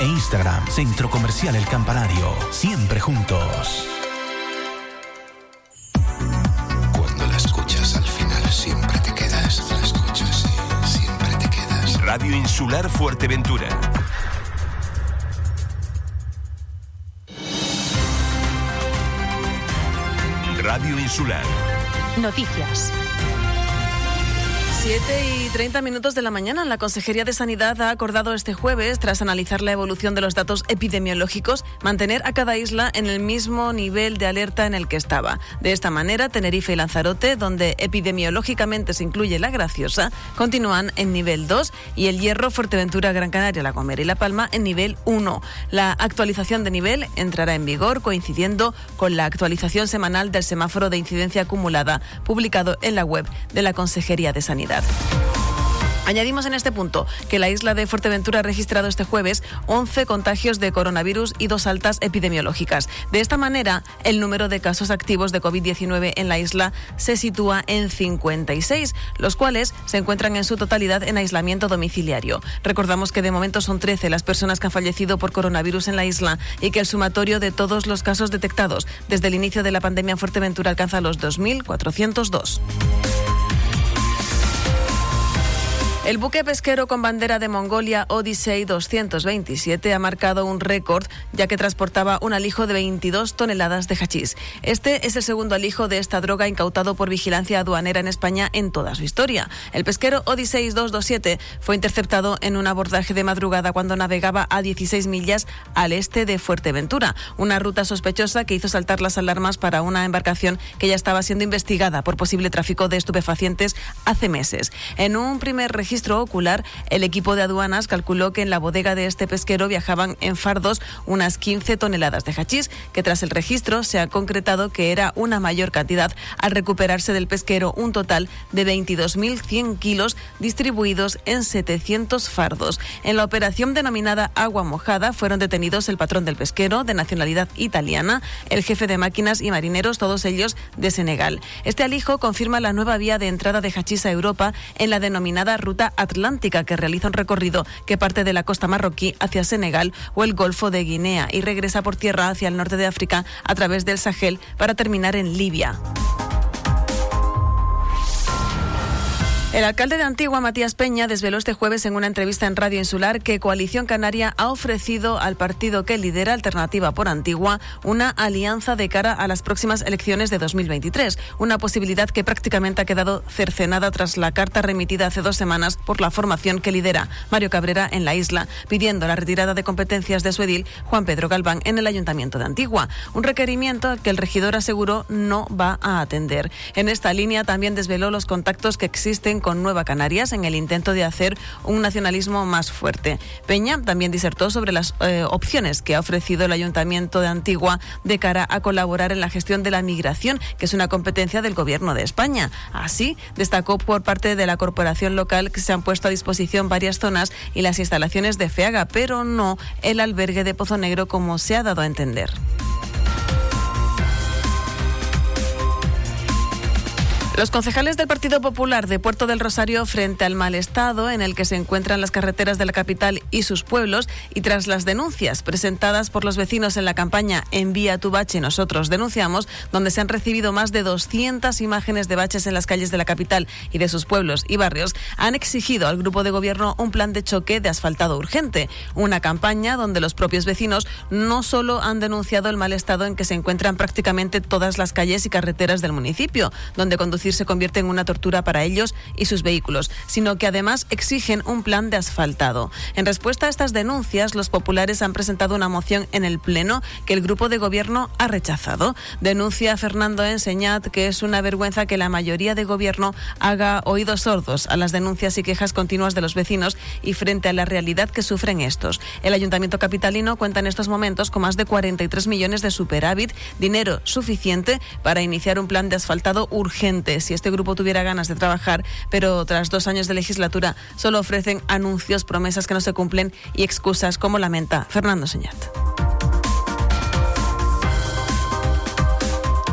e Instagram. Centro Comercial El Campanario. Siempre juntos. Cuando la escuchas al final siempre te quedas. La escuchas siempre te quedas. Radio Insular Fuerteventura. Radio Insular. Noticias. 7 y 30 minutos de la mañana, la Consejería de Sanidad ha acordado este jueves, tras analizar la evolución de los datos epidemiológicos, mantener a cada isla en el mismo nivel de alerta en el que estaba. De esta manera, Tenerife y Lanzarote, donde epidemiológicamente se incluye la Graciosa, continúan en nivel 2 y el Hierro, Fuerteventura, Gran Canaria, La Gomera y La Palma en nivel 1. La actualización de nivel entrará en vigor coincidiendo con la actualización semanal del semáforo de incidencia acumulada, publicado en la web de la Consejería de Sanidad. Añadimos en este punto que la isla de Fuerteventura ha registrado este jueves 11 contagios de coronavirus y dos altas epidemiológicas. De esta manera, el número de casos activos de COVID-19 en la isla se sitúa en 56, los cuales se encuentran en su totalidad en aislamiento domiciliario. Recordamos que de momento son 13 las personas que han fallecido por coronavirus en la isla y que el sumatorio de todos los casos detectados desde el inicio de la pandemia en Fuerteventura alcanza los 2.402. El buque pesquero con bandera de Mongolia Odyssey 227 ha marcado un récord ya que transportaba un alijo de 22 toneladas de hachís. Este es el segundo alijo de esta droga incautado por vigilancia aduanera en España en toda su historia. El pesquero Odyssey 227 fue interceptado en un abordaje de madrugada cuando navegaba a 16 millas al este de Fuerteventura, una ruta sospechosa que hizo saltar las alarmas para una embarcación que ya estaba siendo investigada por posible tráfico de estupefacientes hace meses. En un primer registro ocular, el equipo de aduanas calculó que en la bodega de este pesquero viajaban en fardos unas 15 toneladas de hachís, que tras el registro se ha concretado que era una mayor cantidad al recuperarse del pesquero un total de 22.100 kilos distribuidos en 700 fardos. En la operación denominada Agua Mojada fueron detenidos el patrón del pesquero de nacionalidad italiana, el jefe de máquinas y marineros, todos ellos de Senegal. Este alijo confirma la nueva vía de entrada de hachís a Europa en la denominada ruta atlántica que realiza un recorrido que parte de la costa marroquí hacia Senegal o el Golfo de Guinea y regresa por tierra hacia el norte de África a través del Sahel para terminar en Libia. El alcalde de Antigua, Matías Peña, desveló este jueves en una entrevista en Radio Insular que Coalición Canaria ha ofrecido al partido que lidera Alternativa por Antigua una alianza de cara a las próximas elecciones de 2023, una posibilidad que prácticamente ha quedado cercenada tras la carta remitida hace dos semanas por la formación que lidera Mario Cabrera en la isla, pidiendo la retirada de competencias de su edil Juan Pedro Galván en el Ayuntamiento de Antigua, un requerimiento que el regidor aseguró no va a atender. En esta línea también desveló los contactos que existen con Nueva Canarias en el intento de hacer un nacionalismo más fuerte. Peña también disertó sobre las eh, opciones que ha ofrecido el Ayuntamiento de Antigua de cara a colaborar en la gestión de la migración, que es una competencia del Gobierno de España. Así, destacó por parte de la corporación local que se han puesto a disposición varias zonas y las instalaciones de FEAGA, pero no el albergue de Pozo Negro como se ha dado a entender. Los concejales del Partido Popular de Puerto del Rosario, frente al mal estado en el que se encuentran las carreteras de la capital y sus pueblos, y tras las denuncias presentadas por los vecinos en la campaña Envía tu bache, nosotros denunciamos, donde se han recibido más de 200 imágenes de baches en las calles de la capital y de sus pueblos y barrios, han exigido al grupo de gobierno un plan de choque de asfaltado urgente. Una campaña donde los propios vecinos no solo han denunciado el mal estado en que se encuentran prácticamente todas las calles y carreteras del municipio, donde conducir se convierte en una tortura para ellos y sus vehículos, sino que además exigen un plan de asfaltado. En respuesta a estas denuncias, los populares han presentado una moción en el Pleno que el grupo de gobierno ha rechazado. Denuncia Fernando Enseñat que es una vergüenza que la mayoría de gobierno haga oídos sordos a las denuncias y quejas continuas de los vecinos y frente a la realidad que sufren estos. El Ayuntamiento Capitalino cuenta en estos momentos con más de 43 millones de superávit, dinero suficiente para iniciar un plan de asfaltado urgente si este grupo tuviera ganas de trabajar, pero tras dos años de legislatura solo ofrecen anuncios, promesas que no se cumplen y excusas como lamenta Fernando Señat.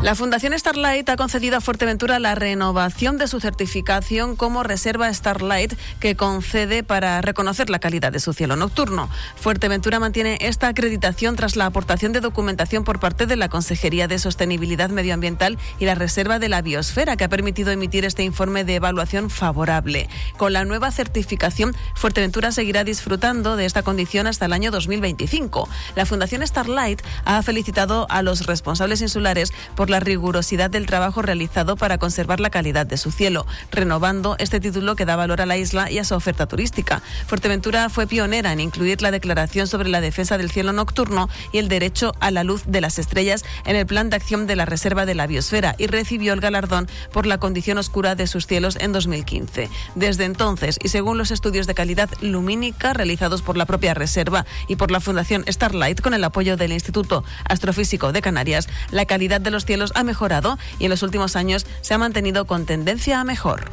La Fundación Starlight ha concedido a Fuerteventura la renovación de su certificación como Reserva Starlight que concede para reconocer la calidad de su cielo nocturno. Fuerteventura mantiene esta acreditación tras la aportación de documentación por parte de la Consejería de Sostenibilidad Medioambiental y la Reserva de la Biosfera que ha permitido emitir este informe de evaluación favorable. Con la nueva certificación, Fuerteventura seguirá disfrutando de esta condición hasta el año 2025. La Fundación Starlight ha felicitado a los responsables insulares por la rigurosidad del trabajo realizado para conservar la calidad de su cielo, renovando este título que da valor a la isla y a su oferta turística. Fuerteventura fue pionera en incluir la declaración sobre la defensa del cielo nocturno y el derecho a la luz de las estrellas en el plan de acción de la Reserva de la Biosfera y recibió el galardón por la condición oscura de sus cielos en 2015. Desde entonces, y según los estudios de calidad lumínica realizados por la propia Reserva y por la Fundación Starlight con el apoyo del Instituto Astrofísico de Canarias, la calidad de los cielos ha mejorado y en los últimos años se ha mantenido con tendencia a mejor.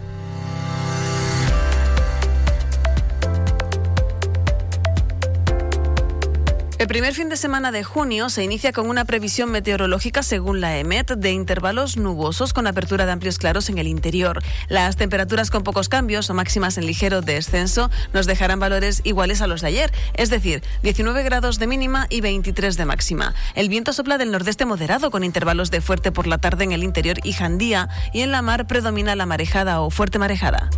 El primer fin de semana de junio se inicia con una previsión meteorológica según la EMET de intervalos nubosos con apertura de amplios claros en el interior. Las temperaturas con pocos cambios o máximas en ligero descenso nos dejarán valores iguales a los de ayer, es decir, 19 grados de mínima y 23 de máxima. El viento sopla del nordeste moderado con intervalos de fuerte por la tarde en el interior y Jandía y en la mar predomina la marejada o fuerte marejada.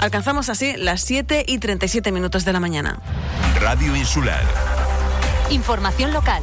Alcanzamos así las 7 y 37 minutos de la mañana. Radio Insular. Información local.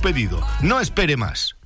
pedido. No espere más.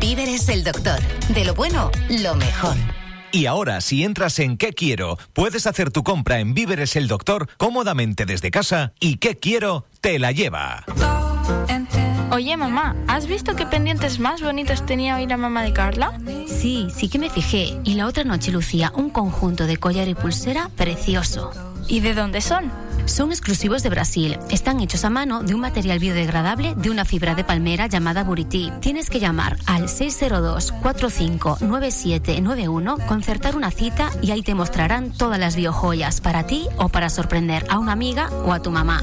Víveres el Doctor. De lo bueno, lo mejor. Y ahora, si entras en ¿Qué quiero? Puedes hacer tu compra en Víveres el Doctor cómodamente desde casa y ¿Qué quiero? Te la lleva. Oye, mamá, ¿has visto qué pendientes más bonitos tenía hoy la mamá de Carla? Sí, sí que me fijé. Y la otra noche lucía un conjunto de collar y pulsera precioso. ¿Y de dónde son? Son exclusivos de Brasil. Están hechos a mano de un material biodegradable de una fibra de palmera llamada Buriti. Tienes que llamar al 602-459791, concertar una cita y ahí te mostrarán todas las biojoyas para ti o para sorprender a una amiga o a tu mamá.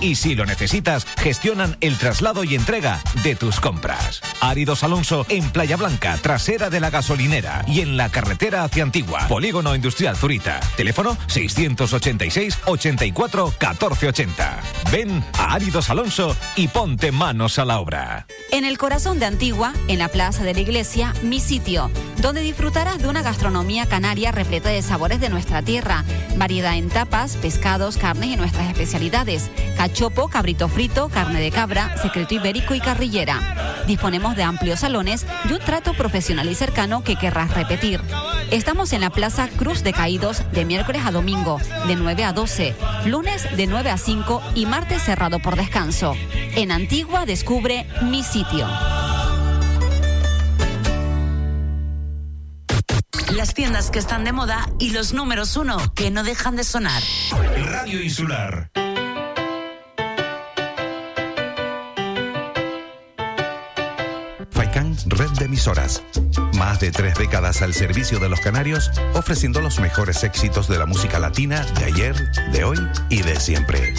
Y si lo necesitas, gestionan el traslado y entrega de tus compras. Áridos Alonso en Playa Blanca, trasera de la gasolinera y en la carretera hacia Antigua. Polígono Industrial Zurita. Teléfono 686 84 1480. Ven a Áridos Alonso y ponte manos a la obra. En el corazón de Antigua, en la plaza de la iglesia, mi sitio, donde disfrutarás de una gastronomía canaria repleta de sabores de nuestra tierra, variedad en tapas, pescados, carnes y nuestras especialidades, cachopo, cabrito frito, carne de cabra, secreto ibérico y carrillera. Disponemos de amplios salones y un trato profesional y cercano que querrás repetir. Estamos en la Plaza Cruz de Caídos de miércoles a domingo, de 9 a 12, lunes de 9 a 5 y martes cerrado por descanso. En Antigua descubre mi sitio. Las tiendas que están de moda y los números uno que no dejan de sonar. Radio Insular. Red de emisoras. Más de tres décadas al servicio de los canarios, ofreciendo los mejores éxitos de la música latina de ayer, de hoy y de siempre.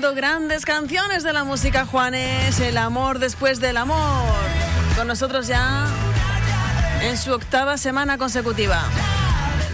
Grandes canciones de la música Juanes, El amor después del amor. Con nosotros ya en su octava semana consecutiva.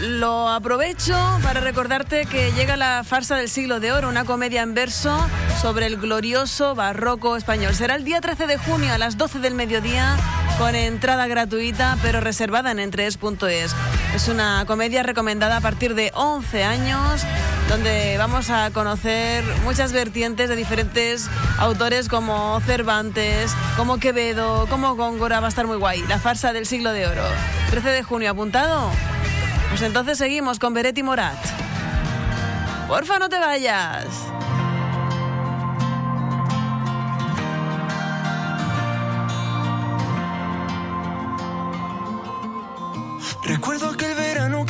Lo aprovecho para recordarte que llega la farsa del siglo de oro, una comedia en verso sobre el glorioso barroco español. Será el día 13 de junio a las 12 del mediodía con entrada gratuita pero reservada en entres.es. Es una comedia recomendada a partir de 11 años donde vamos a conocer muchas vertientes de diferentes autores como Cervantes, como Quevedo, como Góngora. Va a estar muy guay. La farsa del siglo de oro. 13 de junio, ¿apuntado? Pues entonces seguimos con Beretti Morat. Porfa, no te vayas.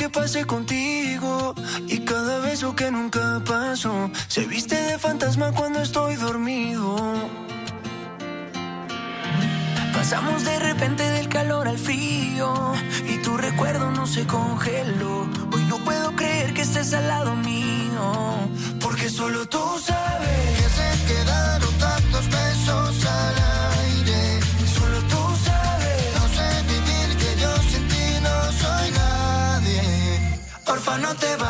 Que pasé contigo y cada beso que nunca pasó se viste de fantasma cuando estoy dormido. Pasamos de repente del calor al frío y tu recuerdo no se congeló. Hoy no puedo creer que estés al lado mío, porque solo tú sabes que se quedaron tantos no te vayas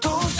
Porque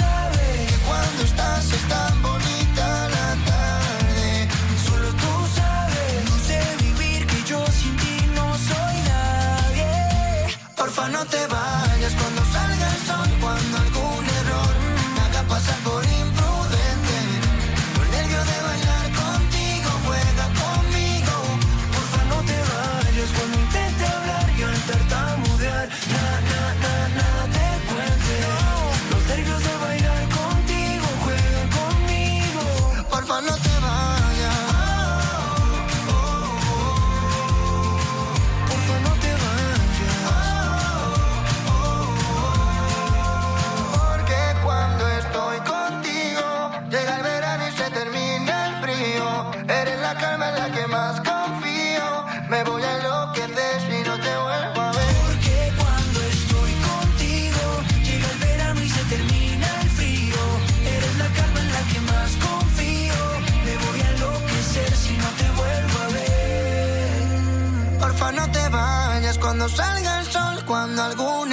cuando salga el sol, cuando algún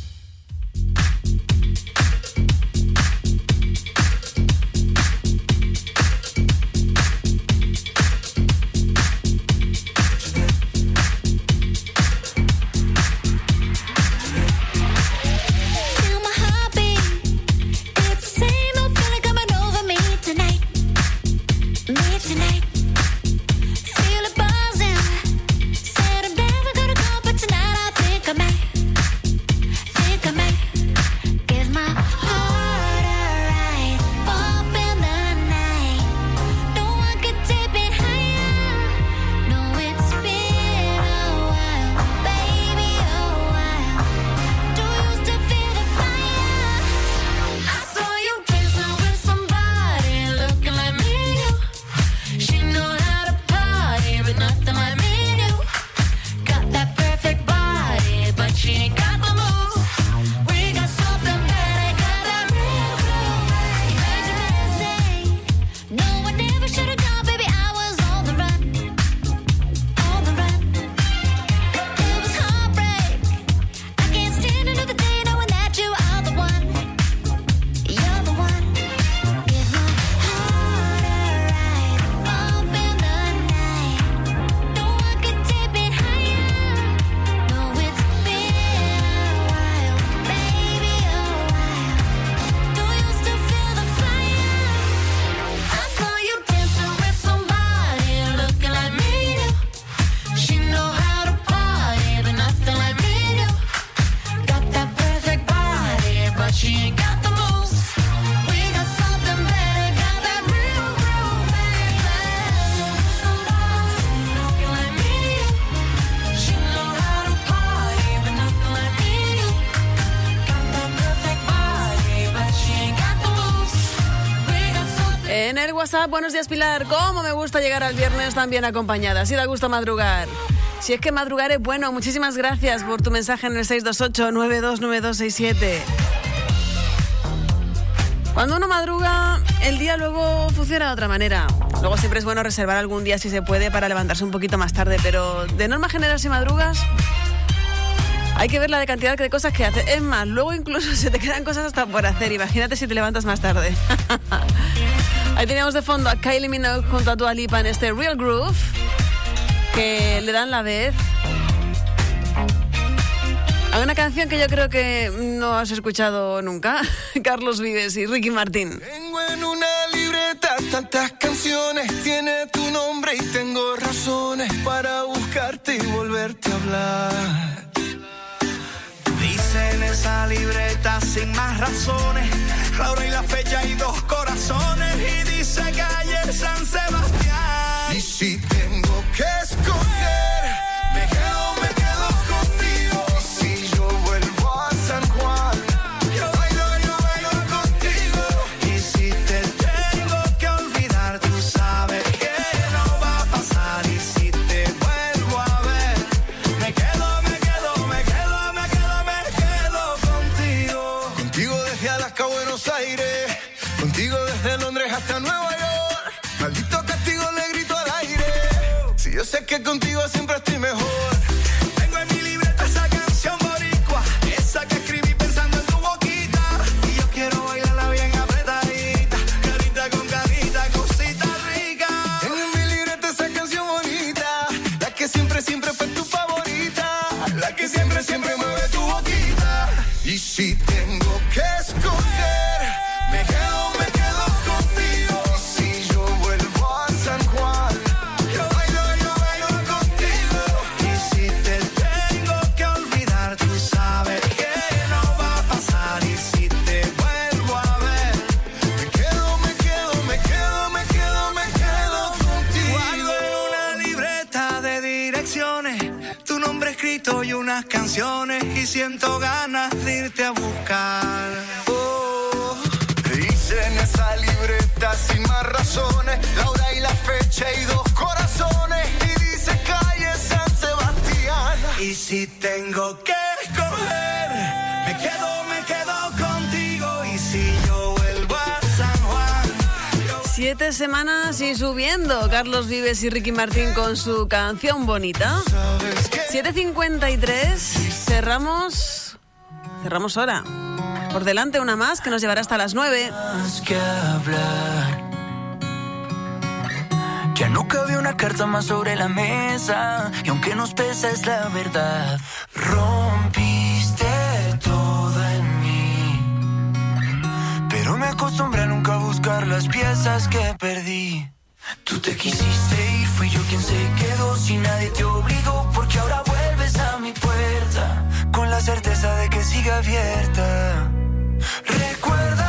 Buenos días, Pilar. ¿Cómo me gusta llegar al viernes tan bien acompañada? Si da gusto madrugar. Si es que madrugar es bueno, muchísimas gracias por tu mensaje en el 628-929267. Cuando uno madruga, el día luego funciona de otra manera. Luego siempre es bueno reservar algún día si se puede para levantarse un poquito más tarde, pero de norma general si madrugas, hay que ver la cantidad de cosas que haces. Es más, luego incluso se te quedan cosas hasta por hacer. Imagínate si te levantas más tarde. Ahí teníamos de fondo a Kylie Minogue junto a Dua Lipa en este Real Groove, que le dan la vez. Hay una canción que yo creo que no has escuchado nunca. Carlos Vives y Ricky Martín. Tengo en una libreta tantas canciones, tiene tu nombre y tengo razones para buscarte y volverte a hablar. Esa libreta sin más razones, la hora y la fecha y dos corazones. Y dice calle San Sebastián. Desde Alaska a Buenos Aires, contigo desde Londres hasta Nueva York. Maldito castigo le grito al aire. Si yo sé que contigo siempre estoy mejor. Siete semanas y subiendo. Carlos Vives y Ricky Martín con su canción bonita. 7.53. Cerramos. Cerramos hora. Por delante una más que nos llevará hasta las 9. más que hablar. Ya no cabe una carta más sobre la mesa. Y aunque nos pesa es la verdad. Rompiste las piezas que perdí. Tú te quisiste ir, fui yo quien se quedó. Si nadie te obligó, porque ahora vuelves a mi puerta. Con la certeza de que sigue abierta. Recuerda,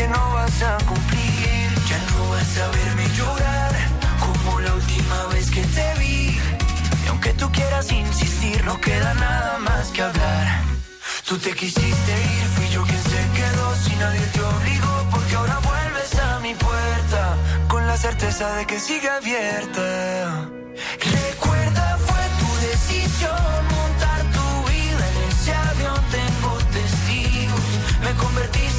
que no vas a cumplir. Ya no vas a verme llorar como la última vez que te vi. Y aunque tú quieras insistir, no queda nada más que hablar. Tú te quisiste ir, fui yo quien se quedó. Si nadie te obligó, porque ahora vuelves a mi puerta. Con la certeza de que sigue abierta. Recuerda, fue tu decisión montar tu vida en ese avión. Tengo testigos, me convertiste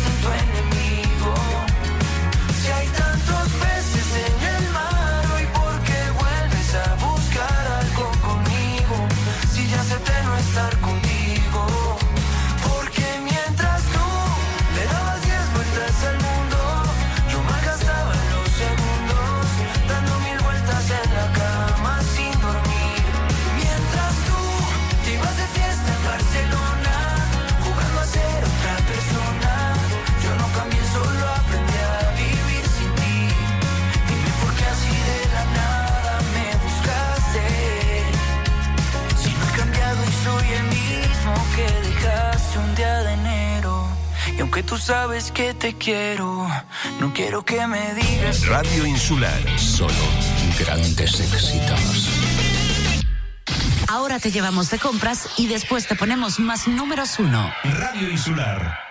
Aunque tú sabes que te quiero, no quiero que me digas. Radio Insular. Solo grandes éxitos. Ahora te llevamos de compras y después te ponemos más números uno. Radio Insular.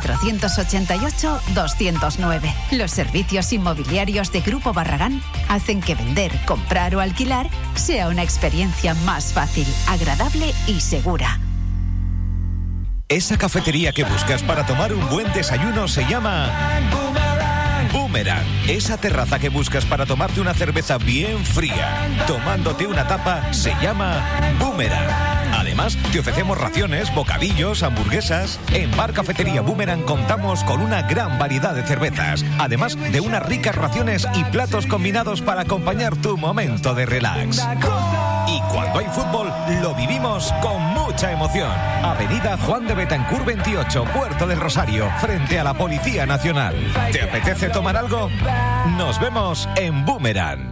488-209. Los servicios inmobiliarios de Grupo Barragán hacen que vender, comprar o alquilar sea una experiencia más fácil, agradable y segura. Esa cafetería que buscas para tomar un buen desayuno se llama Boomerang. Esa terraza que buscas para tomarte una cerveza bien fría, tomándote una tapa, se llama Boomerang. Además, te ofrecemos raciones, bocadillos, hamburguesas. En Bar Cafetería Boomerang contamos con una gran variedad de cervezas, además de unas ricas raciones y platos combinados para acompañar tu momento de relax. Y cuando hay fútbol, lo vivimos con mucha emoción. Avenida Juan de Betancur 28, Puerto del Rosario, frente a la Policía Nacional. ¿Te apetece tomar algo? Nos vemos en Boomerang.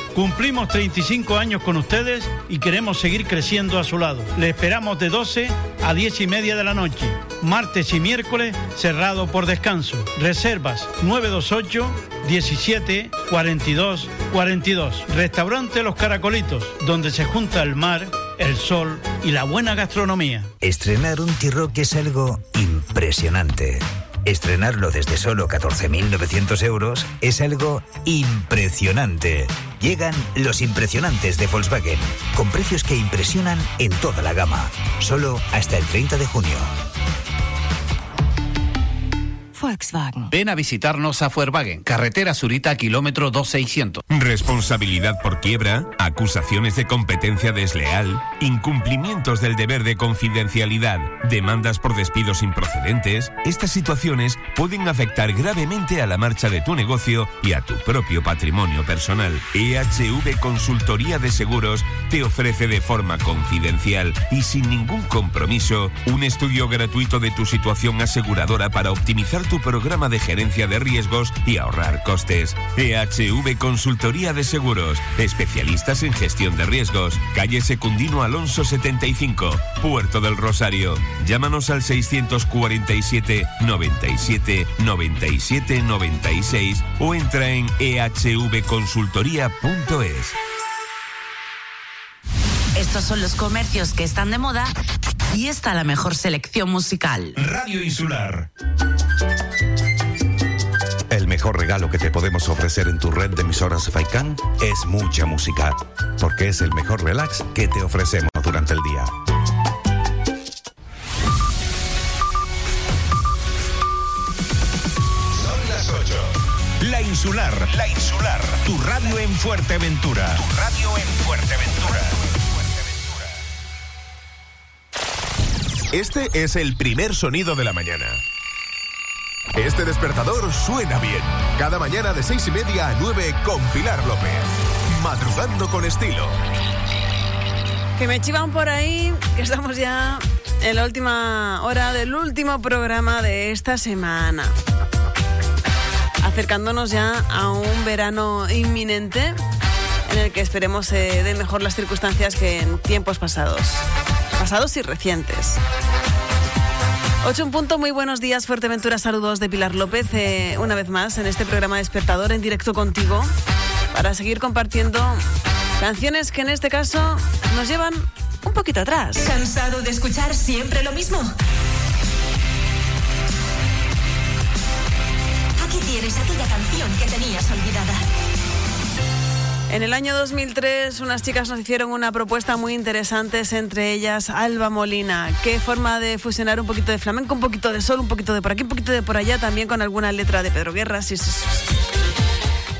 Cumplimos 35 años con ustedes y queremos seguir creciendo a su lado. Le esperamos de 12 a 10 y media de la noche, martes y miércoles cerrado por descanso. Reservas 928 17 42 42. Restaurante Los Caracolitos, donde se junta el mar, el sol y la buena gastronomía. Estrenar un T-Rock es algo impresionante. Estrenarlo desde solo 14.900 euros es algo impresionante. Llegan los impresionantes de Volkswagen, con precios que impresionan en toda la gama. Solo hasta el 30 de junio. Volkswagen. Ven a visitarnos a Volkswagen, carretera Zurita, kilómetro 2600. Responsabilidad por quiebra, acusaciones de competencia desleal, incumplimientos del deber de confidencialidad, demandas por despidos improcedentes. Estas situaciones pueden afectar gravemente a la marcha de tu negocio y a tu propio patrimonio personal. EHV Consultoría de Seguros te ofrece de forma confidencial y sin ningún compromiso un estudio gratuito de tu situación aseguradora para optimizar tu programa de gerencia de riesgos y ahorrar costes. EHV Consultoría de Seguros, especialistas en gestión de riesgos. Calle Secundino Alonso 75, Puerto del Rosario. Llámanos al 647 97 97 96 o entra en ehvconsultoría.es. Estos son los comercios que están de moda y esta la mejor selección musical. Radio Insular. El mejor regalo que te podemos ofrecer en tu red de emisoras Faikan es mucha música, porque es el mejor relax que te ofrecemos durante el día. Son las 8. La Insular. La Insular. Tu radio en Fuerteventura. Tu radio en Fuerteventura. Este es el primer sonido de la mañana. Este despertador suena bien. Cada mañana de seis y media a 9 con Pilar López. Madrugando con estilo. Que me chivan por ahí, que estamos ya en la última hora del último programa de esta semana. Acercándonos ya a un verano inminente en el que esperemos se den mejor las circunstancias que en tiempos pasados. Pasados y recientes. 8 un punto, muy buenos días, Fuerteventura, saludos de Pilar López, eh, una vez más en este programa Despertador en directo contigo, para seguir compartiendo canciones que en este caso nos llevan un poquito atrás. ¿Cansado de escuchar siempre lo mismo? En el año 2003, unas chicas nos hicieron una propuesta muy interesante, entre ellas Alba Molina. Qué forma de fusionar un poquito de flamenco, un poquito de sol, un poquito de por aquí, un poquito de por allá, también con alguna letra de Pedro Guerra. sí, sí, sí.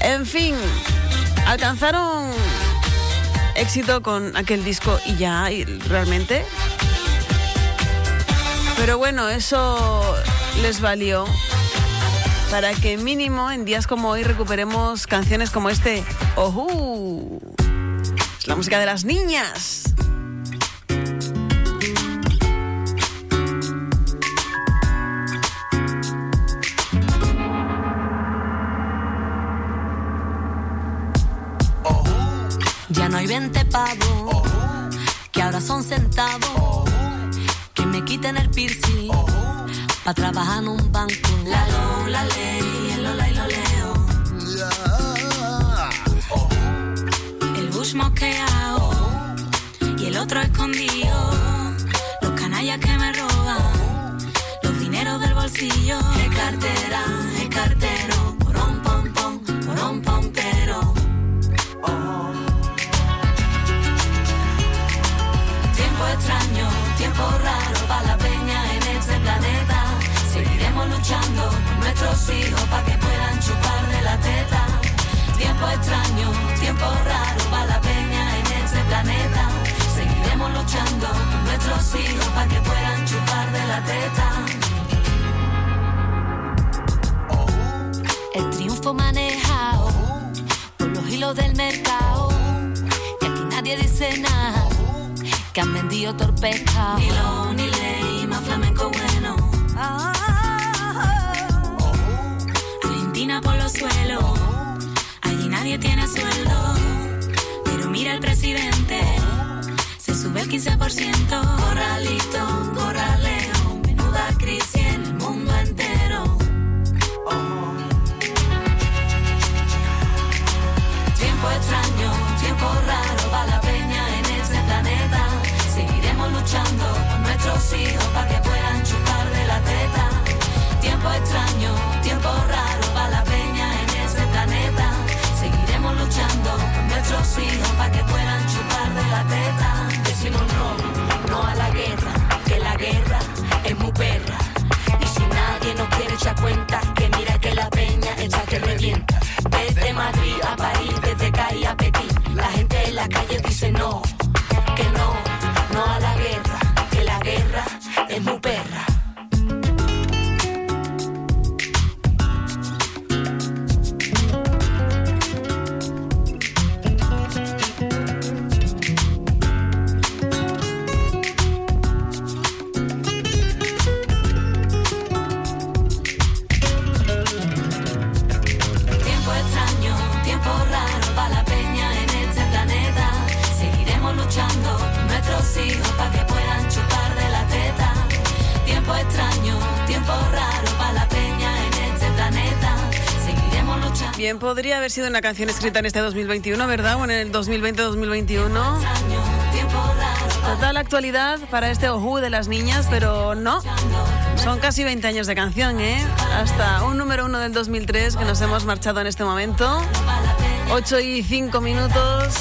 En fin, alcanzaron éxito con aquel disco y ya, y realmente. Pero bueno, eso les valió para que mínimo en días como hoy recuperemos canciones como este Ojú. Es la música de las niñas. Ya no hay 20 pavos, que ahora son centavos. Que me quiten el piercing, pa' trabajar en un banco. La lo, la ley, el lola y lo leo. El bush mosqueado y el otro escondido. Los canallas que me roban, los dineros del bolsillo. Es cartera, es cartero, porón, pom, pom, porón, pom, pero. Tiempo extraño, tiempo raro nuestros hijos para que puedan chupar de la teta. Tiempo extraño, tiempo raro para la peña en este planeta. Seguiremos luchando por nuestros hijos para que puedan chupar de la teta. El triunfo manejado por los hilos del mercado. Y aquí nadie dice nada que han vendido torpezca. Ni lo, ni ley, Por los suelos, allí nadie tiene sueldo. Pero mira el presidente, se sube el 15%. Corralito, corraleo, menuda crisis en el mundo entero. Tiempo extraño, tiempo raro para la peña en este planeta. Seguiremos luchando por nuestros hijos para que puedan chupar de la teta. Tiempo extraño, tiempo raro nuestros hijos para que puedan chupar de la teta. Decimos no, no a la guerra, que la guerra es muy perra. Y si nadie nos quiere echar cuenta, que mira que la peña está que revienta. Desde Madrid a París, desde Cali a Pekín, la gente en la calle dice no, que no, no a la Bien, podría haber sido una canción escrita en este 2021, ¿verdad? O en el 2020-2021. Tiempo raro. Total actualidad para este Ojú de las niñas, pero no. Son casi 20 años de canción, ¿eh? Hasta un número uno del 2003 que nos hemos marchado en este momento. 8 y 5 minutos.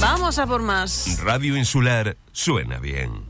Vamos a por más. Radio Insular suena bien.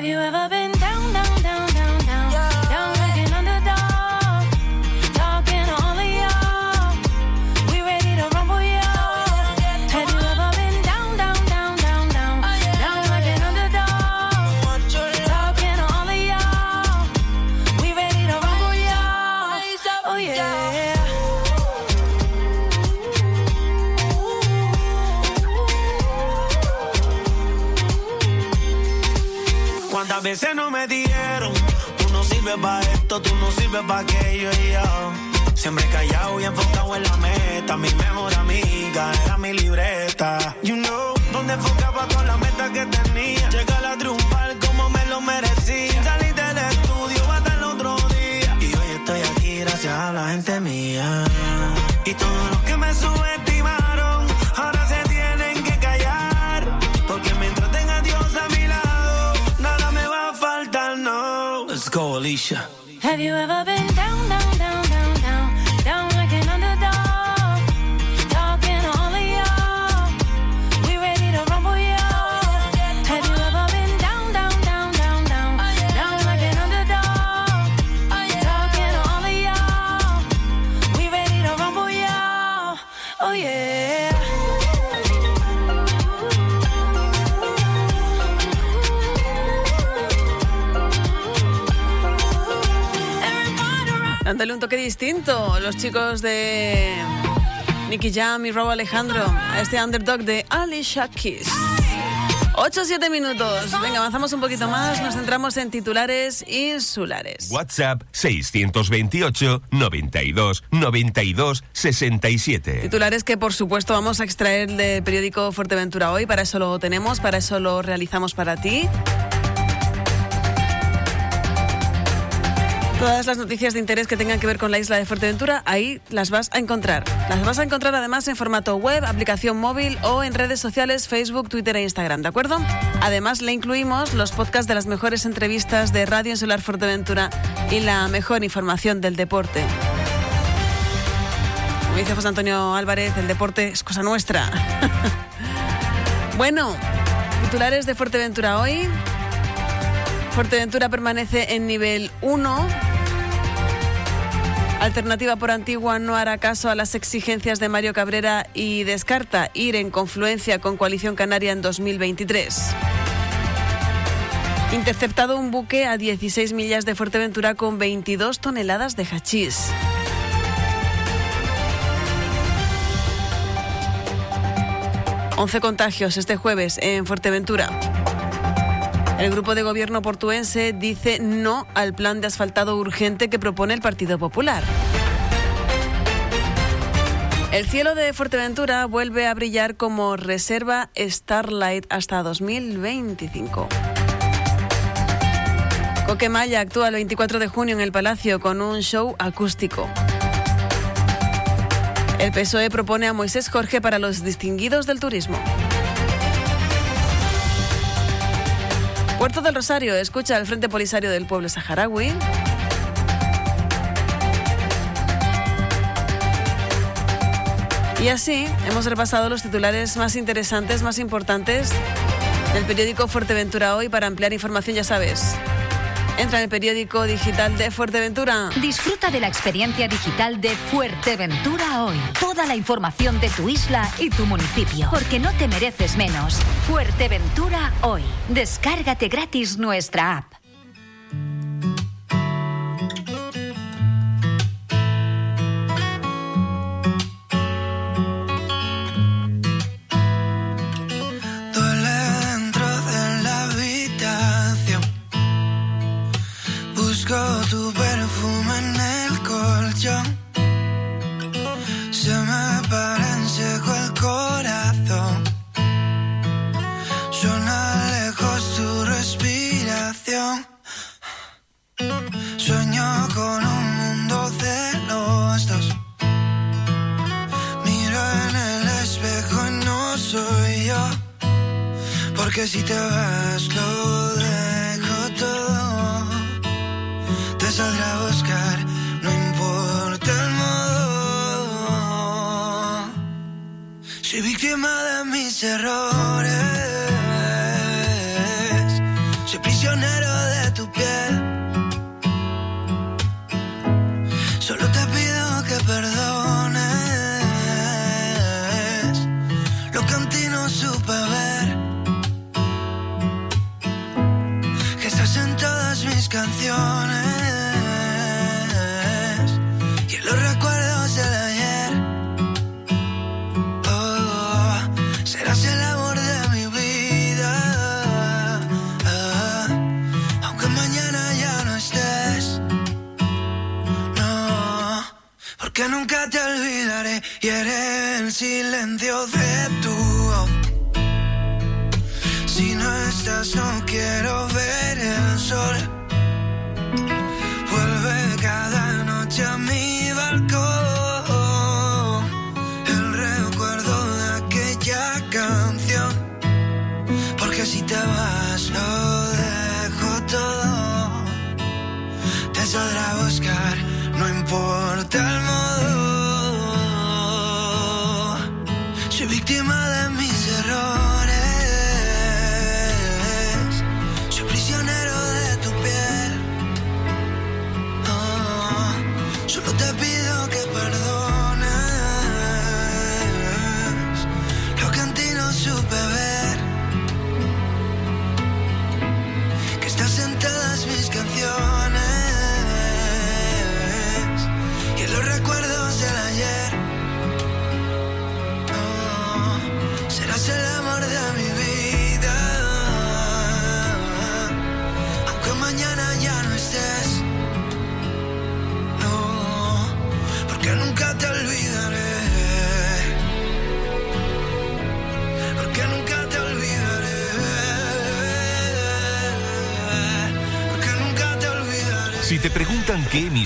Have you ever been veces no me dieron. Tú no sirves para esto, tú no sirves para aquello y yo. Siempre callado y enfocado en la meta. Mi mejor amiga era mi libreta. You know, donde enfocaba con la meta que tenía. Llegar a triunfar como me lo merecía. Salir del estudio hasta el otro día. Y hoy estoy aquí gracias a la gente mía. Y todos los que me subestimaron, you ever distinto, los chicos de Nicky Jam y Robo Alejandro, a este underdog de Alicia Keys. 8-7 minutos. Venga, avanzamos un poquito más. Nos centramos en titulares insulares. WhatsApp 628 92 92 67. Titulares que por supuesto vamos a extraer del periódico Fuerteventura hoy. Para eso lo tenemos, para eso lo realizamos para ti. Todas las noticias de interés que tengan que ver con la isla de Fuerteventura, ahí las vas a encontrar. Las vas a encontrar además en formato web, aplicación móvil o en redes sociales Facebook, Twitter e Instagram, ¿de acuerdo? Además, le incluimos los podcasts de las mejores entrevistas de Radio Insular Fuerteventura y la mejor información del deporte. Como dice José Antonio Álvarez, el deporte es cosa nuestra. bueno, titulares de Fuerteventura hoy. Fuerteventura permanece en nivel 1. Alternativa por Antigua no hará caso a las exigencias de Mario Cabrera y descarta ir en confluencia con Coalición Canaria en 2023. Interceptado un buque a 16 millas de Fuerteventura con 22 toneladas de hachís. Once contagios este jueves en Fuerteventura. El grupo de gobierno portuense dice no al plan de asfaltado urgente que propone el Partido Popular. El cielo de Fuerteventura vuelve a brillar como reserva Starlight hasta 2025. Coquemaya actúa el 24 de junio en el Palacio con un show acústico. El PSOE propone a Moisés Jorge para los distinguidos del turismo. Puerto del Rosario escucha al Frente Polisario del Pueblo Saharaui. Y así hemos repasado los titulares más interesantes, más importantes del periódico Fuerteventura Hoy. Para ampliar información, ya sabes, entra en el periódico digital de Fuerteventura. Disfruta de la experiencia digital de Fuerteventura hoy. Toda la información de tu isla y tu municipio. Porque no te mereces menos. Fuerteventura hoy. Descárgate gratis nuestra app. Porque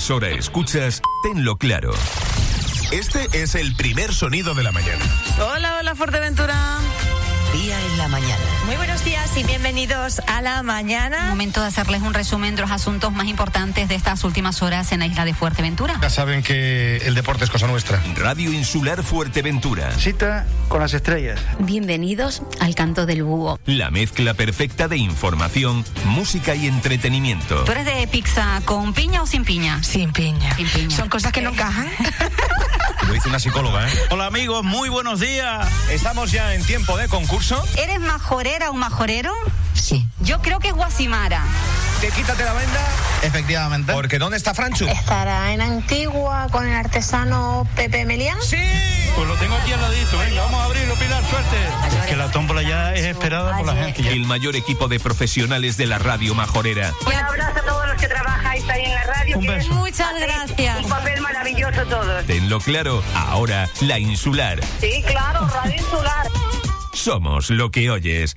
emisora escuchas, tenlo claro. Este es el primer sonido de la mañana. Hola, hola, Fuerteventura. Día en la mañana. Muy buenos días y bienvenidos a la mañana. Momento de hacerles un resumen de los asuntos más importantes de estas últimas horas en la isla de Fuerteventura. Ya saben que el deporte es cosa nuestra. Radio Insular Fuerteventura. Cita con las estrellas. Bienvenidos al canto del búho. La mezcla perfecta de información, música y entretenimiento. ¿Tú eres de pizza con piña o sin piña? Sin piña. Sin piña. Son cosas que no encajan. Lo dice una psicóloga, ¿eh? Hola amigos, muy buenos días. Estamos ya en tiempo de concurso. ¿Eres majorera o majorero? Sí. Yo creo que es Guasimara. ¿Te quítate la venda? Efectivamente. Porque ¿dónde está Franchu? ¿Estará en Antigua con el artesano Pepe Melián? ¡Sí! Pues lo tengo aquí al ladito, venga, vamos a abrirlo, Pilar, suerte. Es que la tómbola ya es esperada por la gente. ya. El mayor equipo de profesionales de la radio majorera. Un abrazo a todos los que trabajáis ahí en la radio. Un beso. Muchas gracias. Un papel maravilloso todos. Tenlo claro, ahora la insular. Sí, claro, Radio Insular. Somos lo que oyes.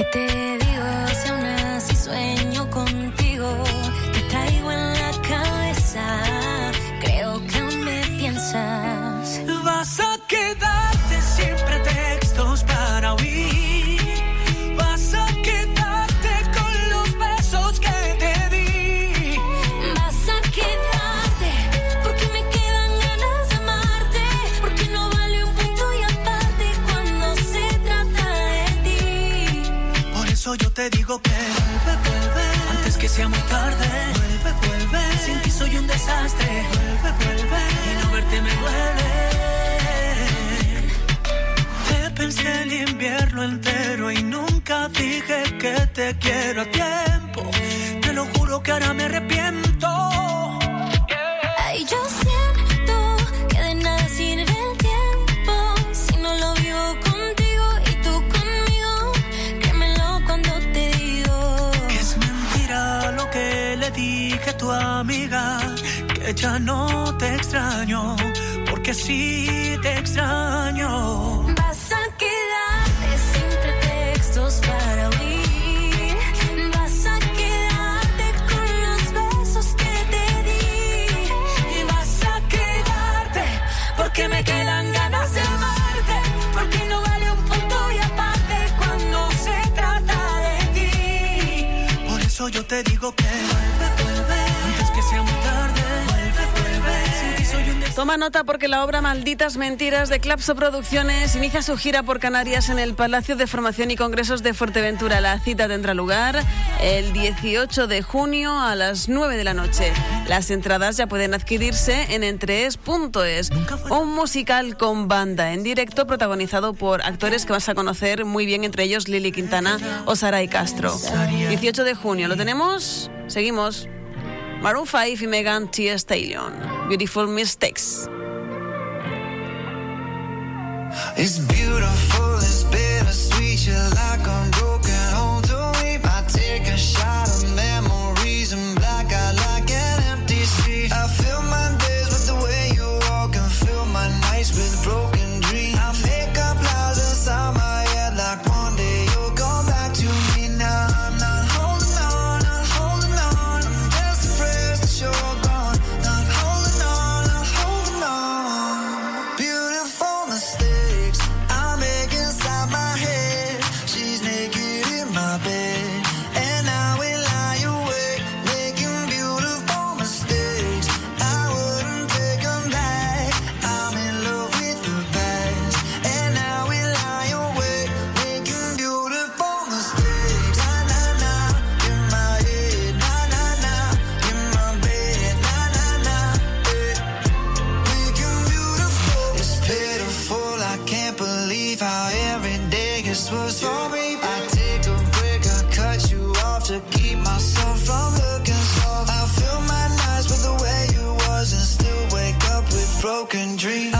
¿Qué te digo si aún así sueño contigo? Te traigo en la cabeza, creo que aún me piensas. Te digo que vuelve, vuelve. Antes que sea muy tarde. Vuelve, vuelve. Sin ti soy un desastre. Vuelve, vuelve. Y no verte me duele. Te pensé el invierno entero y nunca dije que te quiero a tiempo. Te lo juro que ahora me arrepiento. Ay, yo amiga, que ya no te extraño, porque sí te extraño. Vas a quedarte sin pretextos para huir. Vas a quedarte con los besos que te di. Y vas a quedarte Porque me quedan ganas de amarte. Porque no vale un punto y aparte cuando se trata de ti. Por eso yo te digo que Toma nota porque la obra Malditas Mentiras de Clapso Producciones inicia su gira por Canarias en el Palacio de Formación y Congresos de Fuerteventura. La cita tendrá lugar el 18 de junio a las 9 de la noche. Las entradas ya pueden adquirirse en entrees.es, un musical con banda en directo protagonizado por actores que vas a conocer muy bien, entre ellos Lili Quintana o Saray Castro. 18 de junio, ¿lo tenemos? Seguimos. Maroon 5 y Megan Thee Stallion. Beautiful Mistakes. It's beautiful, it's bittersweet. You're like a broken home me. I take a shot of dream.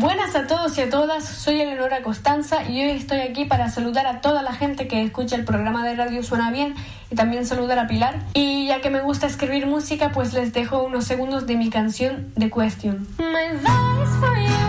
Buenas a todos y a todas, soy Eleonora Costanza y hoy estoy aquí para saludar a toda la gente que escucha el programa de radio Suena Bien y también saludar a Pilar. Y ya que me gusta escribir música, pues les dejo unos segundos de mi canción The Question. My advice for you,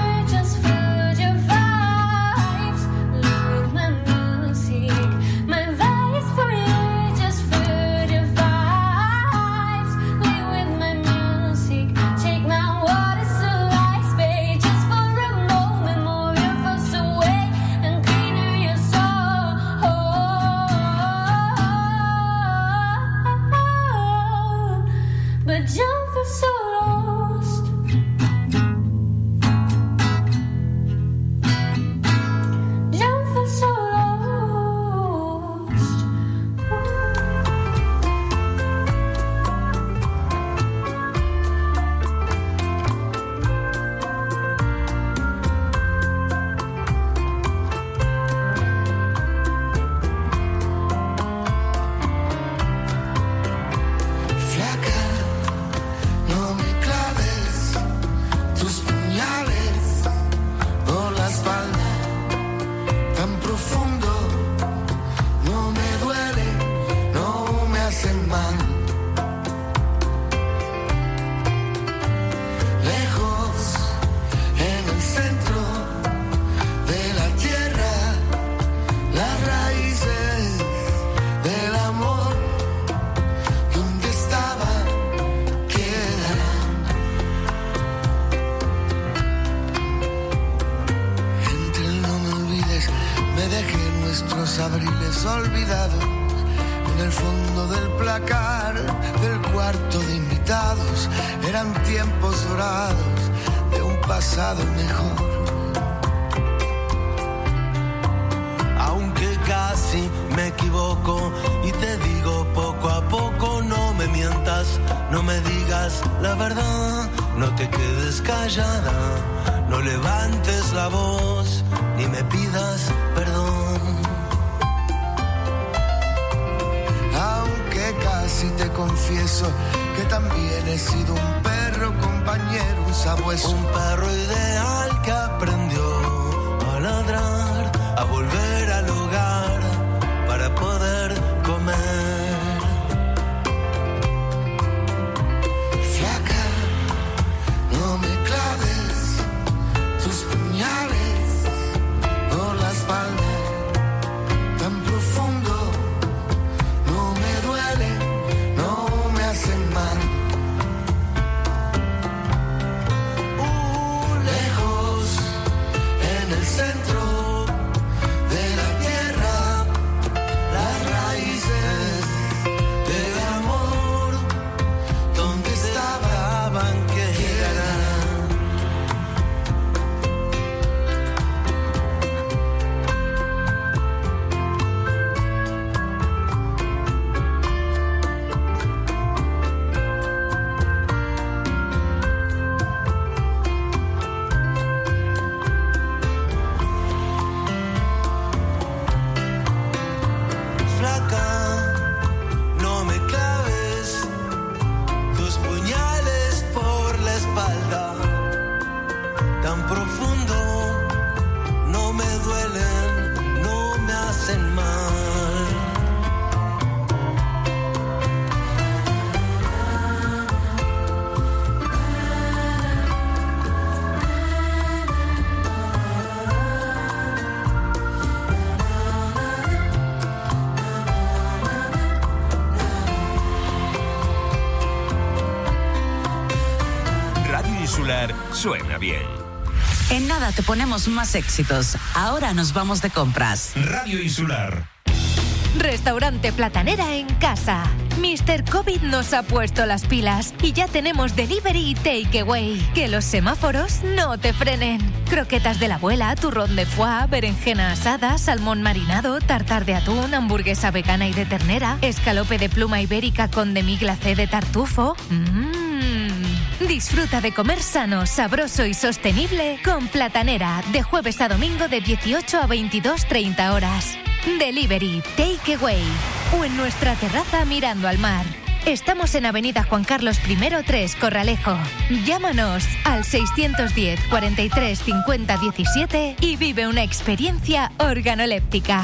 Suena bien. En nada te ponemos más éxitos. Ahora nos vamos de compras. Radio Insular. Restaurante Platanera en casa. Mr. COVID nos ha puesto las pilas y ya tenemos delivery y takeaway. Que los semáforos no te frenen. Croquetas de la abuela, turrón de foie, berenjena asada, salmón marinado, tartar de atún, hamburguesa vegana y de ternera, escalope de pluma ibérica con demi glacé de tartufo. Mmm. Disfruta de comer sano, sabroso y sostenible con Platanera de jueves a domingo de 18 a 22.30 horas. Delivery, takeaway o en nuestra terraza mirando al mar. Estamos en Avenida Juan Carlos I 3, Corralejo. Llámanos al 610 43 50 17 y vive una experiencia organoléptica.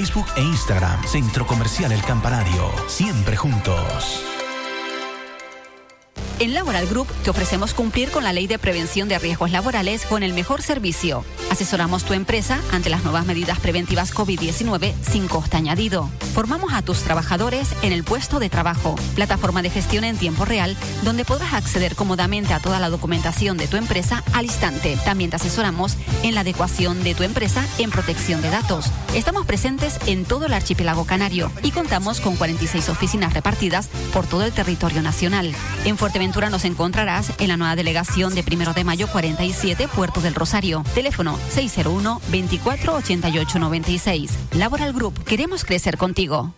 e Instagram. Centro Comercial El Campanario. Siempre juntos. En Laboral Group te ofrecemos cumplir con la ley de prevención de riesgos laborales con el mejor servicio. Asesoramos tu empresa ante las nuevas medidas preventivas COVID-19 sin coste añadido. Formamos a tus trabajadores en el puesto de trabajo, plataforma de gestión en tiempo real, donde podrás acceder cómodamente a toda la documentación de tu empresa al instante. También te asesoramos en la adecuación de tu empresa en protección de datos. Estamos presentes en todo el archipiélago canario y contamos con 46 oficinas repartidas por todo el territorio nacional. En Fuerteventura nos encontrarás en la nueva delegación de Primero de Mayo 47, Puerto del Rosario. Teléfono 601 24 88 96. Laboral Group, queremos crecer contigo.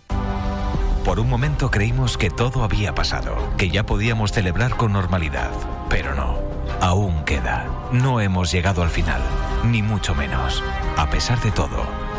Por un momento creímos que todo había pasado, que ya podíamos celebrar con normalidad, pero no. Aún queda. No hemos llegado al final, ni mucho menos. A pesar de todo,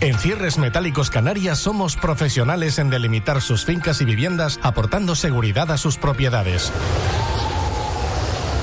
En Cierres Metálicos Canarias somos profesionales en delimitar sus fincas y viviendas aportando seguridad a sus propiedades.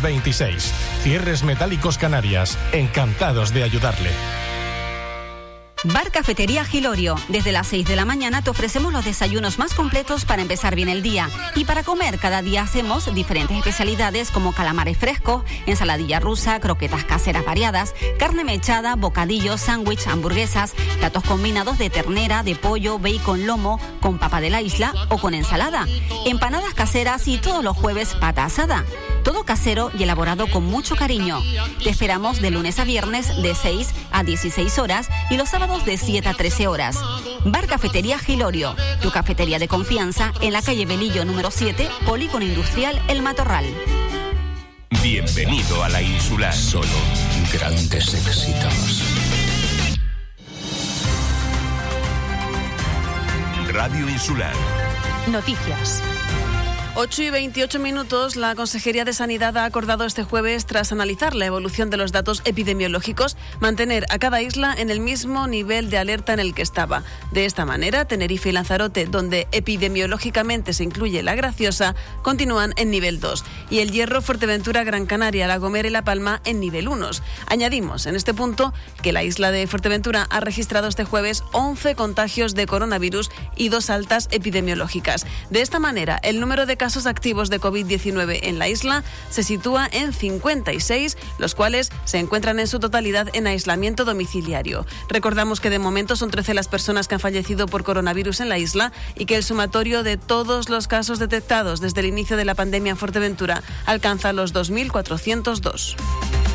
26. Cierres Metálicos Canarias. Encantados de ayudarle. Bar Cafetería Gilorio. Desde las 6 de la mañana te ofrecemos los desayunos más completos para empezar bien el día. Y para comer, cada día hacemos diferentes especialidades como calamares frescos, ensaladilla rusa, croquetas caseras variadas, carne mechada, bocadillos, sándwich, hamburguesas, platos combinados de ternera, de pollo, bacon, lomo, con papa de la isla o con ensalada, empanadas caseras y todos los jueves pata asada. Todo casero y elaborado con mucho cariño. Te esperamos de lunes a viernes de 6 a 16 horas y los sábados de 7 a 13 horas. Bar Cafetería Gilorio, tu cafetería de confianza en la calle Belillo número 7, Polígono Industrial El Matorral. Bienvenido a la insular. Solo grandes éxitos. Radio Insular. Noticias. 8 y 28 minutos, la Consejería de Sanidad ha acordado este jueves, tras analizar la evolución de los datos epidemiológicos, mantener a cada isla en el mismo nivel de alerta en el que estaba. De esta manera, Tenerife y Lanzarote, donde epidemiológicamente se incluye la Graciosa, continúan en nivel 2 y el Hierro, Fuerteventura, Gran Canaria, La Gomera y La Palma en nivel 1. Añadimos en este punto que la isla de Fuerteventura ha registrado este jueves 11 contagios de coronavirus y dos altas epidemiológicas. De esta manera, el número de casos activos de COVID-19 en la isla se sitúa en 56, los cuales se encuentran en su totalidad en aislamiento domiciliario. Recordamos que de momento son 13 las personas que han fallecido por coronavirus en la isla y que el sumatorio de todos los casos detectados desde el inicio de la pandemia en Fuerteventura alcanza los 2.402.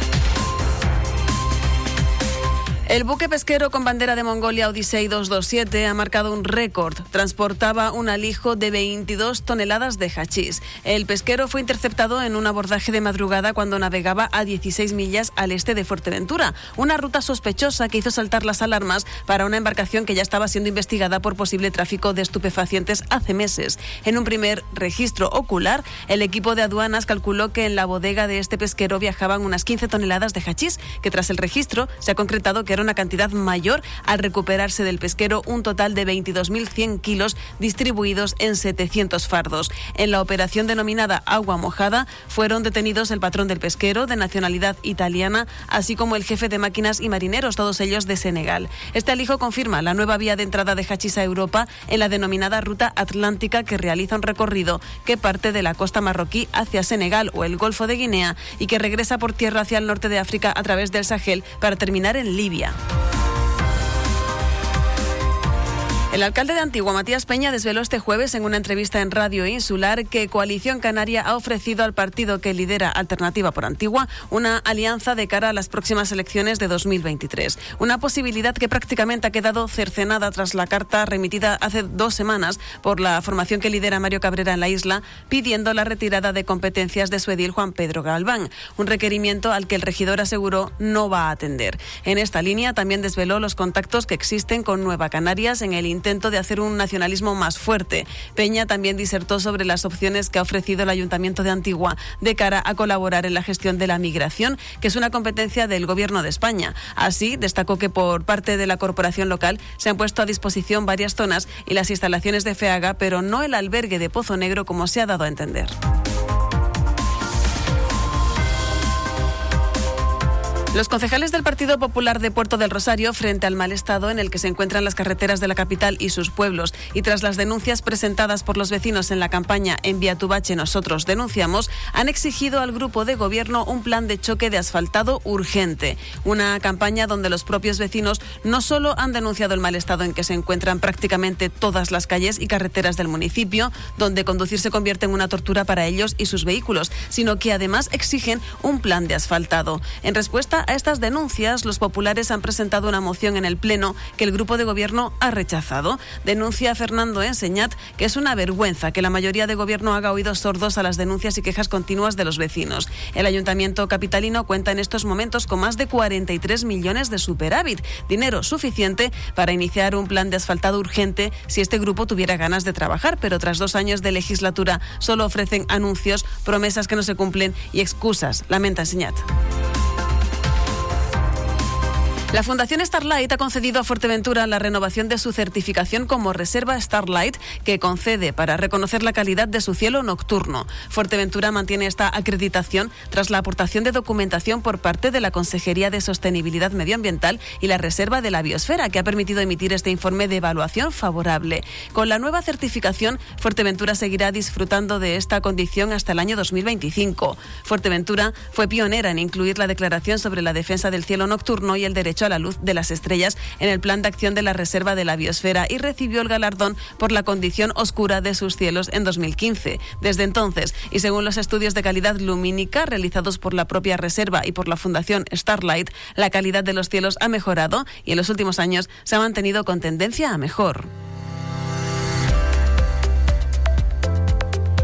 El buque pesquero con bandera de Mongolia Odyssey 227 ha marcado un récord. Transportaba un alijo de 22 toneladas de hachís. El pesquero fue interceptado en un abordaje de madrugada cuando navegaba a 16 millas al este de Fuerteventura, una ruta sospechosa que hizo saltar las alarmas para una embarcación que ya estaba siendo investigada por posible tráfico de estupefacientes hace meses. En un primer registro ocular, el equipo de aduanas calculó que en la bodega de este pesquero viajaban unas 15 toneladas de hachís, que tras el registro se ha concretado que era una cantidad mayor al recuperarse del pesquero un total de 22.100 kilos distribuidos en 700 fardos. En la operación denominada Agua Mojada fueron detenidos el patrón del pesquero de nacionalidad italiana, así como el jefe de máquinas y marineros, todos ellos de Senegal. Este alijo confirma la nueva vía de entrada de hachís a Europa en la denominada Ruta Atlántica que realiza un recorrido que parte de la costa marroquí hacia Senegal o el Golfo de Guinea y que regresa por tierra hacia el norte de África a través del Sahel para terminar en Libia. 4. El alcalde de Antigua, Matías Peña, desveló este jueves en una entrevista en Radio Insular que Coalición Canaria ha ofrecido al partido que lidera Alternativa por Antigua una alianza de cara a las próximas elecciones de 2023. Una posibilidad que prácticamente ha quedado cercenada tras la carta remitida hace dos semanas por la formación que lidera Mario Cabrera en la isla, pidiendo la retirada de competencias de su edil Juan Pedro Galván, un requerimiento al que el regidor aseguró no va a atender. En esta línea también desveló los contactos que existen con Nueva Canarias en el intento de hacer un nacionalismo más fuerte. Peña también disertó sobre las opciones que ha ofrecido el Ayuntamiento de Antigua de cara a colaborar en la gestión de la migración, que es una competencia del Gobierno de España. Así, destacó que por parte de la corporación local se han puesto a disposición varias zonas y las instalaciones de FEAGA, pero no el albergue de Pozo Negro como se ha dado a entender. Los concejales del Partido Popular de Puerto del Rosario, frente al mal estado en el que se encuentran las carreteras de la capital y sus pueblos, y tras las denuncias presentadas por los vecinos en la campaña Envía tu bache, nosotros denunciamos, han exigido al grupo de gobierno un plan de choque de asfaltado urgente. Una campaña donde los propios vecinos no solo han denunciado el mal estado en que se encuentran prácticamente todas las calles y carreteras del municipio, donde conducir se convierte en una tortura para ellos y sus vehículos, sino que además exigen un plan de asfaltado. En respuesta a estas denuncias, los populares han presentado una moción en el Pleno que el grupo de gobierno ha rechazado. Denuncia Fernando Enseñat que es una vergüenza que la mayoría de gobierno haga oídos sordos a las denuncias y quejas continuas de los vecinos. El ayuntamiento capitalino cuenta en estos momentos con más de 43 millones de superávit, dinero suficiente para iniciar un plan de asfaltado urgente si este grupo tuviera ganas de trabajar, pero tras dos años de legislatura solo ofrecen anuncios, promesas que no se cumplen y excusas, lamenta Enseñat. La Fundación Starlight ha concedido a Fuerteventura la renovación de su certificación como Reserva Starlight, que concede para reconocer la calidad de su cielo nocturno. Fuerteventura mantiene esta acreditación tras la aportación de documentación por parte de la Consejería de Sostenibilidad Medioambiental y la Reserva de la Biosfera, que ha permitido emitir este informe de evaluación favorable. Con la nueva certificación, Fuerteventura seguirá disfrutando de esta condición hasta el año 2025. Fuerteventura fue pionera en incluir la declaración sobre la defensa del cielo nocturno y el derecho a la luz de las estrellas en el plan de acción de la Reserva de la Biosfera y recibió el galardón por la condición oscura de sus cielos en 2015. Desde entonces, y según los estudios de calidad lumínica realizados por la propia Reserva y por la Fundación Starlight, la calidad de los cielos ha mejorado y en los últimos años se ha mantenido con tendencia a mejor.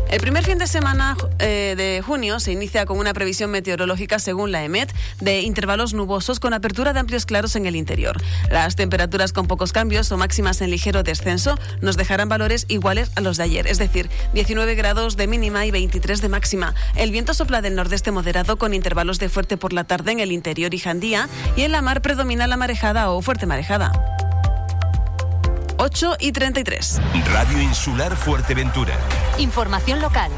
El primer fin de semana eh, de junio se inicia con una previsión meteorológica, según la EMET, de intervalos nubosos con apertura de amplios claros en el interior. Las temperaturas con pocos cambios o máximas en ligero descenso nos dejarán valores iguales a los de ayer, es decir, 19 grados de mínima y 23 de máxima. El viento sopla del nordeste moderado con intervalos de fuerte por la tarde en el interior y Jandía y en la mar predomina la marejada o fuerte marejada. 8 y 33. Radio Insular Fuerteventura. Información local.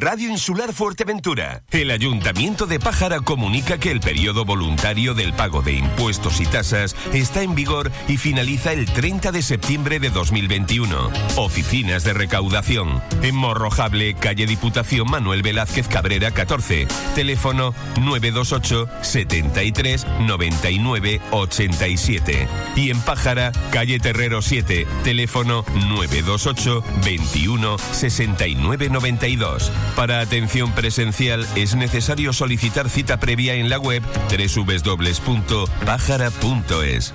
Radio Insular Fuerteventura. El Ayuntamiento de Pájara comunica que el periodo voluntario del pago de impuestos y tasas está en vigor y finaliza el 30 de septiembre de 2021. Oficinas de recaudación. En Morrojable, calle Diputación Manuel Velázquez Cabrera 14. Teléfono 928 73 99 87. Y en Pájara, calle Terrero 7. Teléfono 928 21 69 92. Para atención presencial es necesario solicitar cita previa en la web www.pájara.es.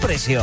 precio.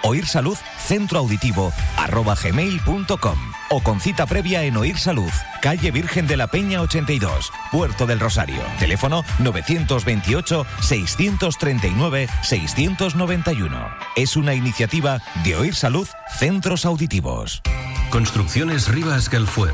Oír Salud Centro Auditivo arroba gmail.com o con cita previa en Oír Salud, calle Virgen de la Peña 82, Puerto del Rosario. Teléfono 928-639-691. Es una iniciativa de Oír Salud Centros Auditivos. Construcciones Rivas Galfuer.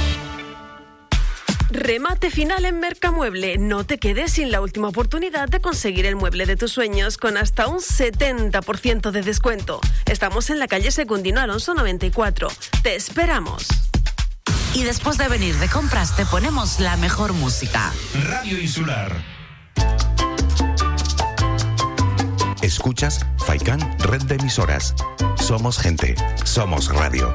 Remate final en Mercamueble. No te quedes sin la última oportunidad de conseguir el mueble de tus sueños con hasta un 70% de descuento. Estamos en la calle Secundino Alonso 94. Te esperamos. Y después de venir de compras, te ponemos la mejor música. Radio Insular. Escuchas Faikan Red de Emisoras. Somos gente, somos radio.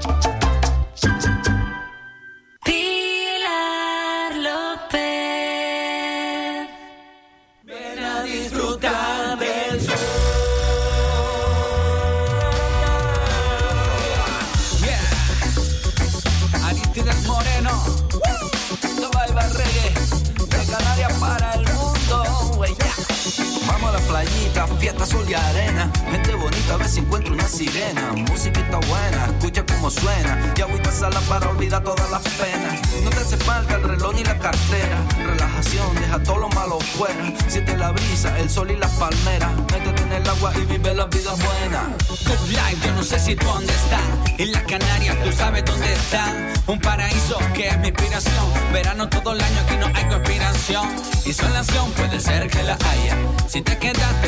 Playita, fiesta, sol y arena. Gente bonita, a ver si encuentro una sirena. Musiquita buena, escucha cómo suena. Ya voy a pasarla para olvidar todas las penas. No te hace falta el reloj ni la cartera. Relajación, deja todo lo malo fuera. Siente la brisa, el sol y las palmeras. Métete en el agua y vive la vida buena. Good life, yo no sé si tú dónde estás. En las Canarias, tú sabes dónde está. Un paraíso que es mi inspiración. Verano todo el año, aquí no hay conspiración. Insolación puede ser que la haya. Si te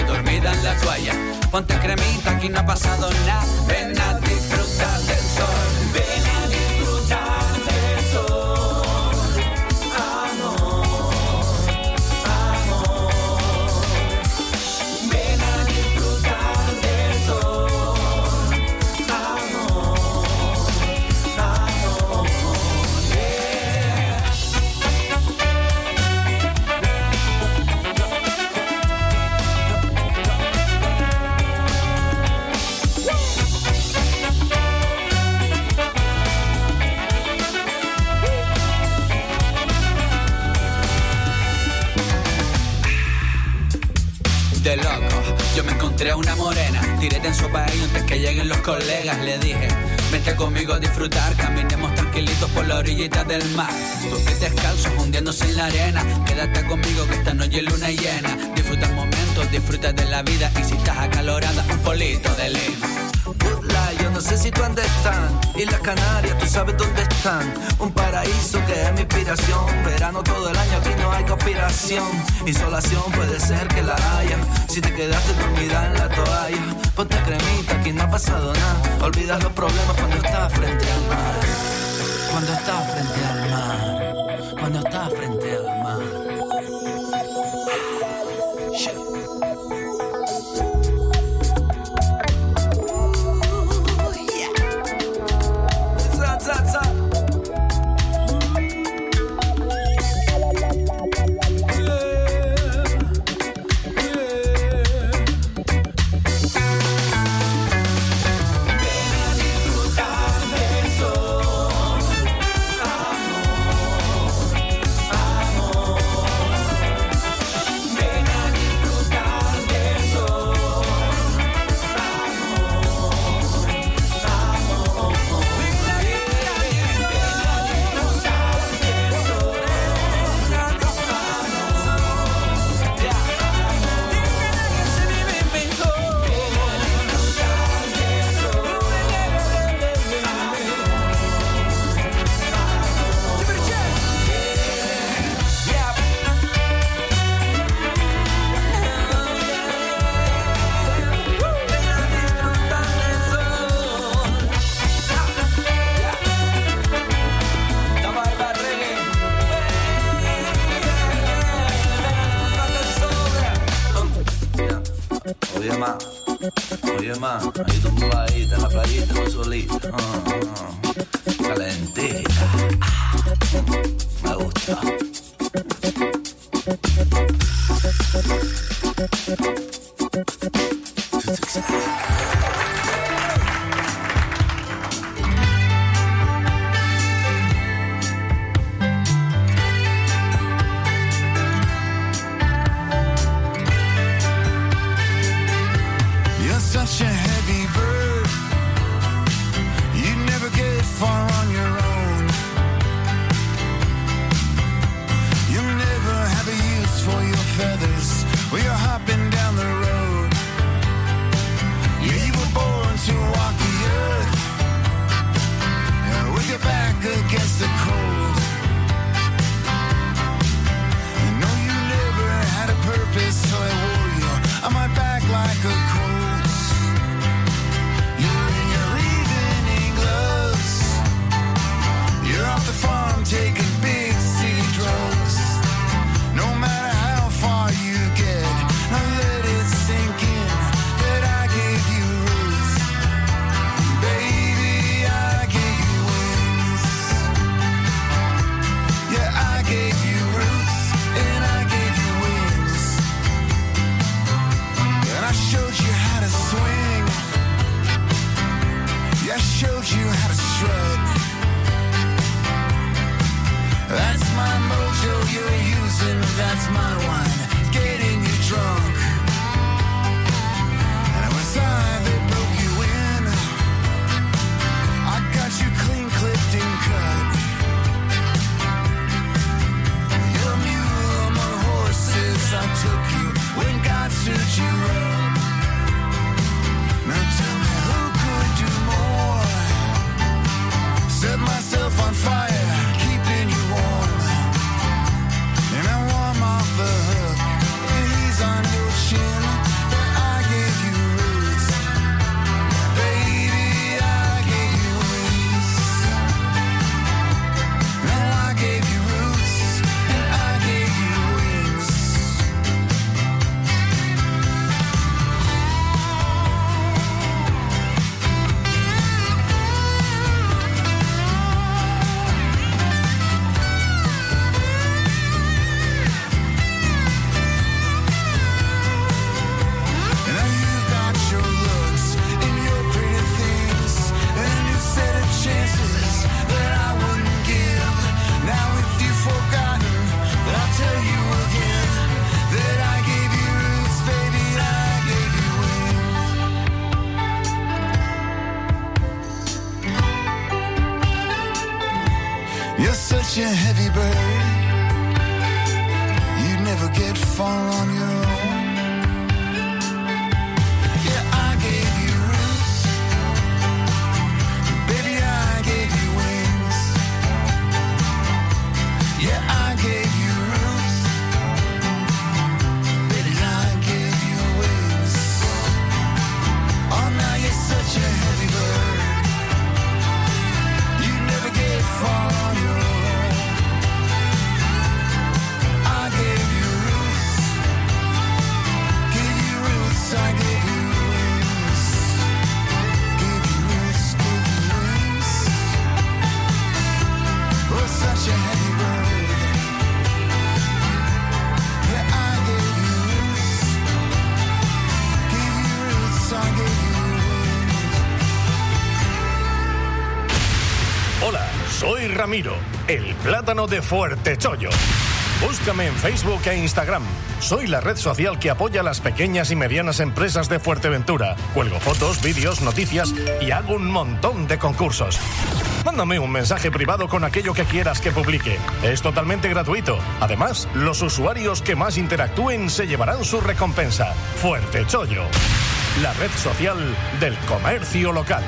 dormida en la toalla, ponte cremita, aquí no ha pasado nada. Ven a una morena, tiré en su país antes que lleguen los colegas. Le dije, vente conmigo a disfrutar, caminemos tranquilitos por la orillita del mar. Tus pies descalzos hundiéndose en la arena. Quédate conmigo que esta noche es luna llena. Disfruta el momento, disfruta de la vida. Y si estás acalorada, un polito de lima. Life, yo no sé si tú dónde están. Y las Canarias, tú sabes dónde están. Un paraíso que es mi inspiración. Verano todo el año, aquí no hay conspiración. Insolación puede ser que la haya. Si te quedaste dormida en la toalla, ponte cremita, aquí no ha pasado nada. Olvidas los problemas cuando estás frente al mar. Cuando estás frente al mar. Cuando estás frente Ramiro, el plátano de Fuerte Chollo. Búscame en Facebook e Instagram. Soy la red social que apoya a las pequeñas y medianas empresas de Fuerteventura. Cuelgo fotos, vídeos, noticias y hago un montón de concursos. Mándame un mensaje privado con aquello que quieras que publique. Es totalmente gratuito. Además, los usuarios que más interactúen se llevarán su recompensa. Fuerte Chollo. La red social del comercio local.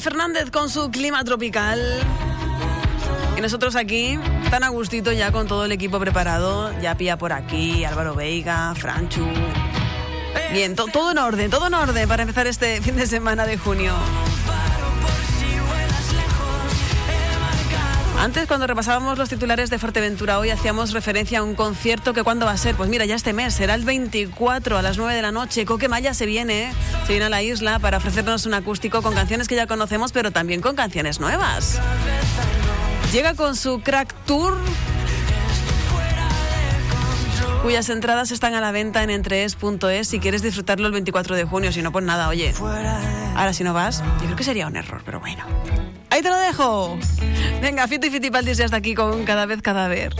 Fernández con su clima tropical. Y nosotros aquí, tan a gustito ya con todo el equipo preparado. Ya pilla por aquí, Álvaro Veiga, Franchu. Bien, to- todo en orden, todo en orden para empezar este fin de semana de junio. Antes, cuando repasábamos los titulares de Fuerteventura, hoy hacíamos referencia a un concierto que cuándo va a ser. Pues mira, ya este mes, será el 24 a las 9 de la noche. Coque Maya se viene, ¿eh? Se viene a la isla para ofrecernos un acústico con canciones que ya conocemos, pero también con canciones nuevas. Llega con su Crack Tour, cuyas entradas están a la venta en entrees.es si quieres disfrutarlo el 24 de junio. Si no, pues nada, oye. Ahora, si no vas, yo creo que sería un error, pero bueno. Ahí te lo dejo. Venga, Fito y Fitipaldis ya está aquí con Cada vez, cada vez.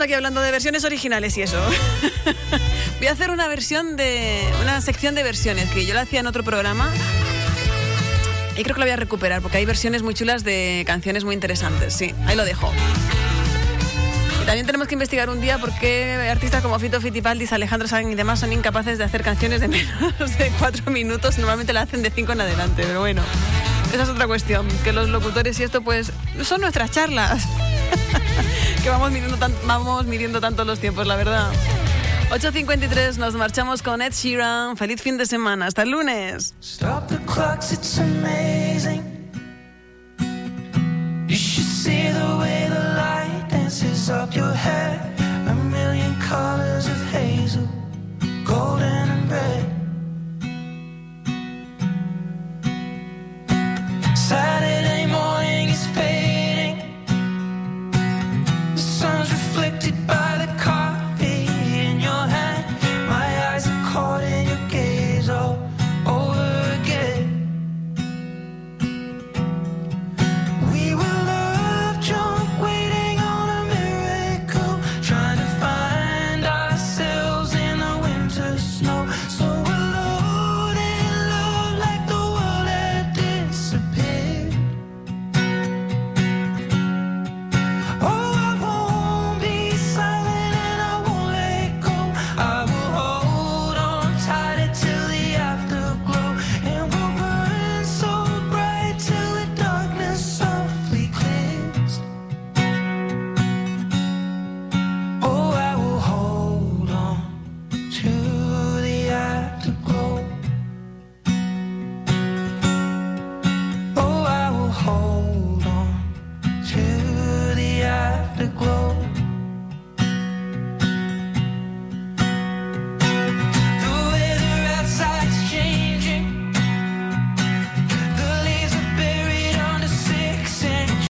Estamos aquí hablando de versiones originales y eso. Voy a hacer una versión de. una sección de versiones que yo la hacía en otro programa. Y creo que la voy a recuperar porque hay versiones muy chulas de canciones muy interesantes. Sí, ahí lo dejo. Y también tenemos que investigar un día por qué artistas como Fito Fitipaldi, Alejandro Sanz y demás son incapaces de hacer canciones de menos de cuatro minutos. Normalmente la hacen de cinco en adelante, pero bueno, esa es otra cuestión. Que los locutores y esto, pues, son nuestras charlas. Que vamos midiendo, vamos midiendo tanto los tiempos, la verdad. 8.53, nos marchamos con Ed Sheeran. Feliz fin de semana. Hasta el lunes.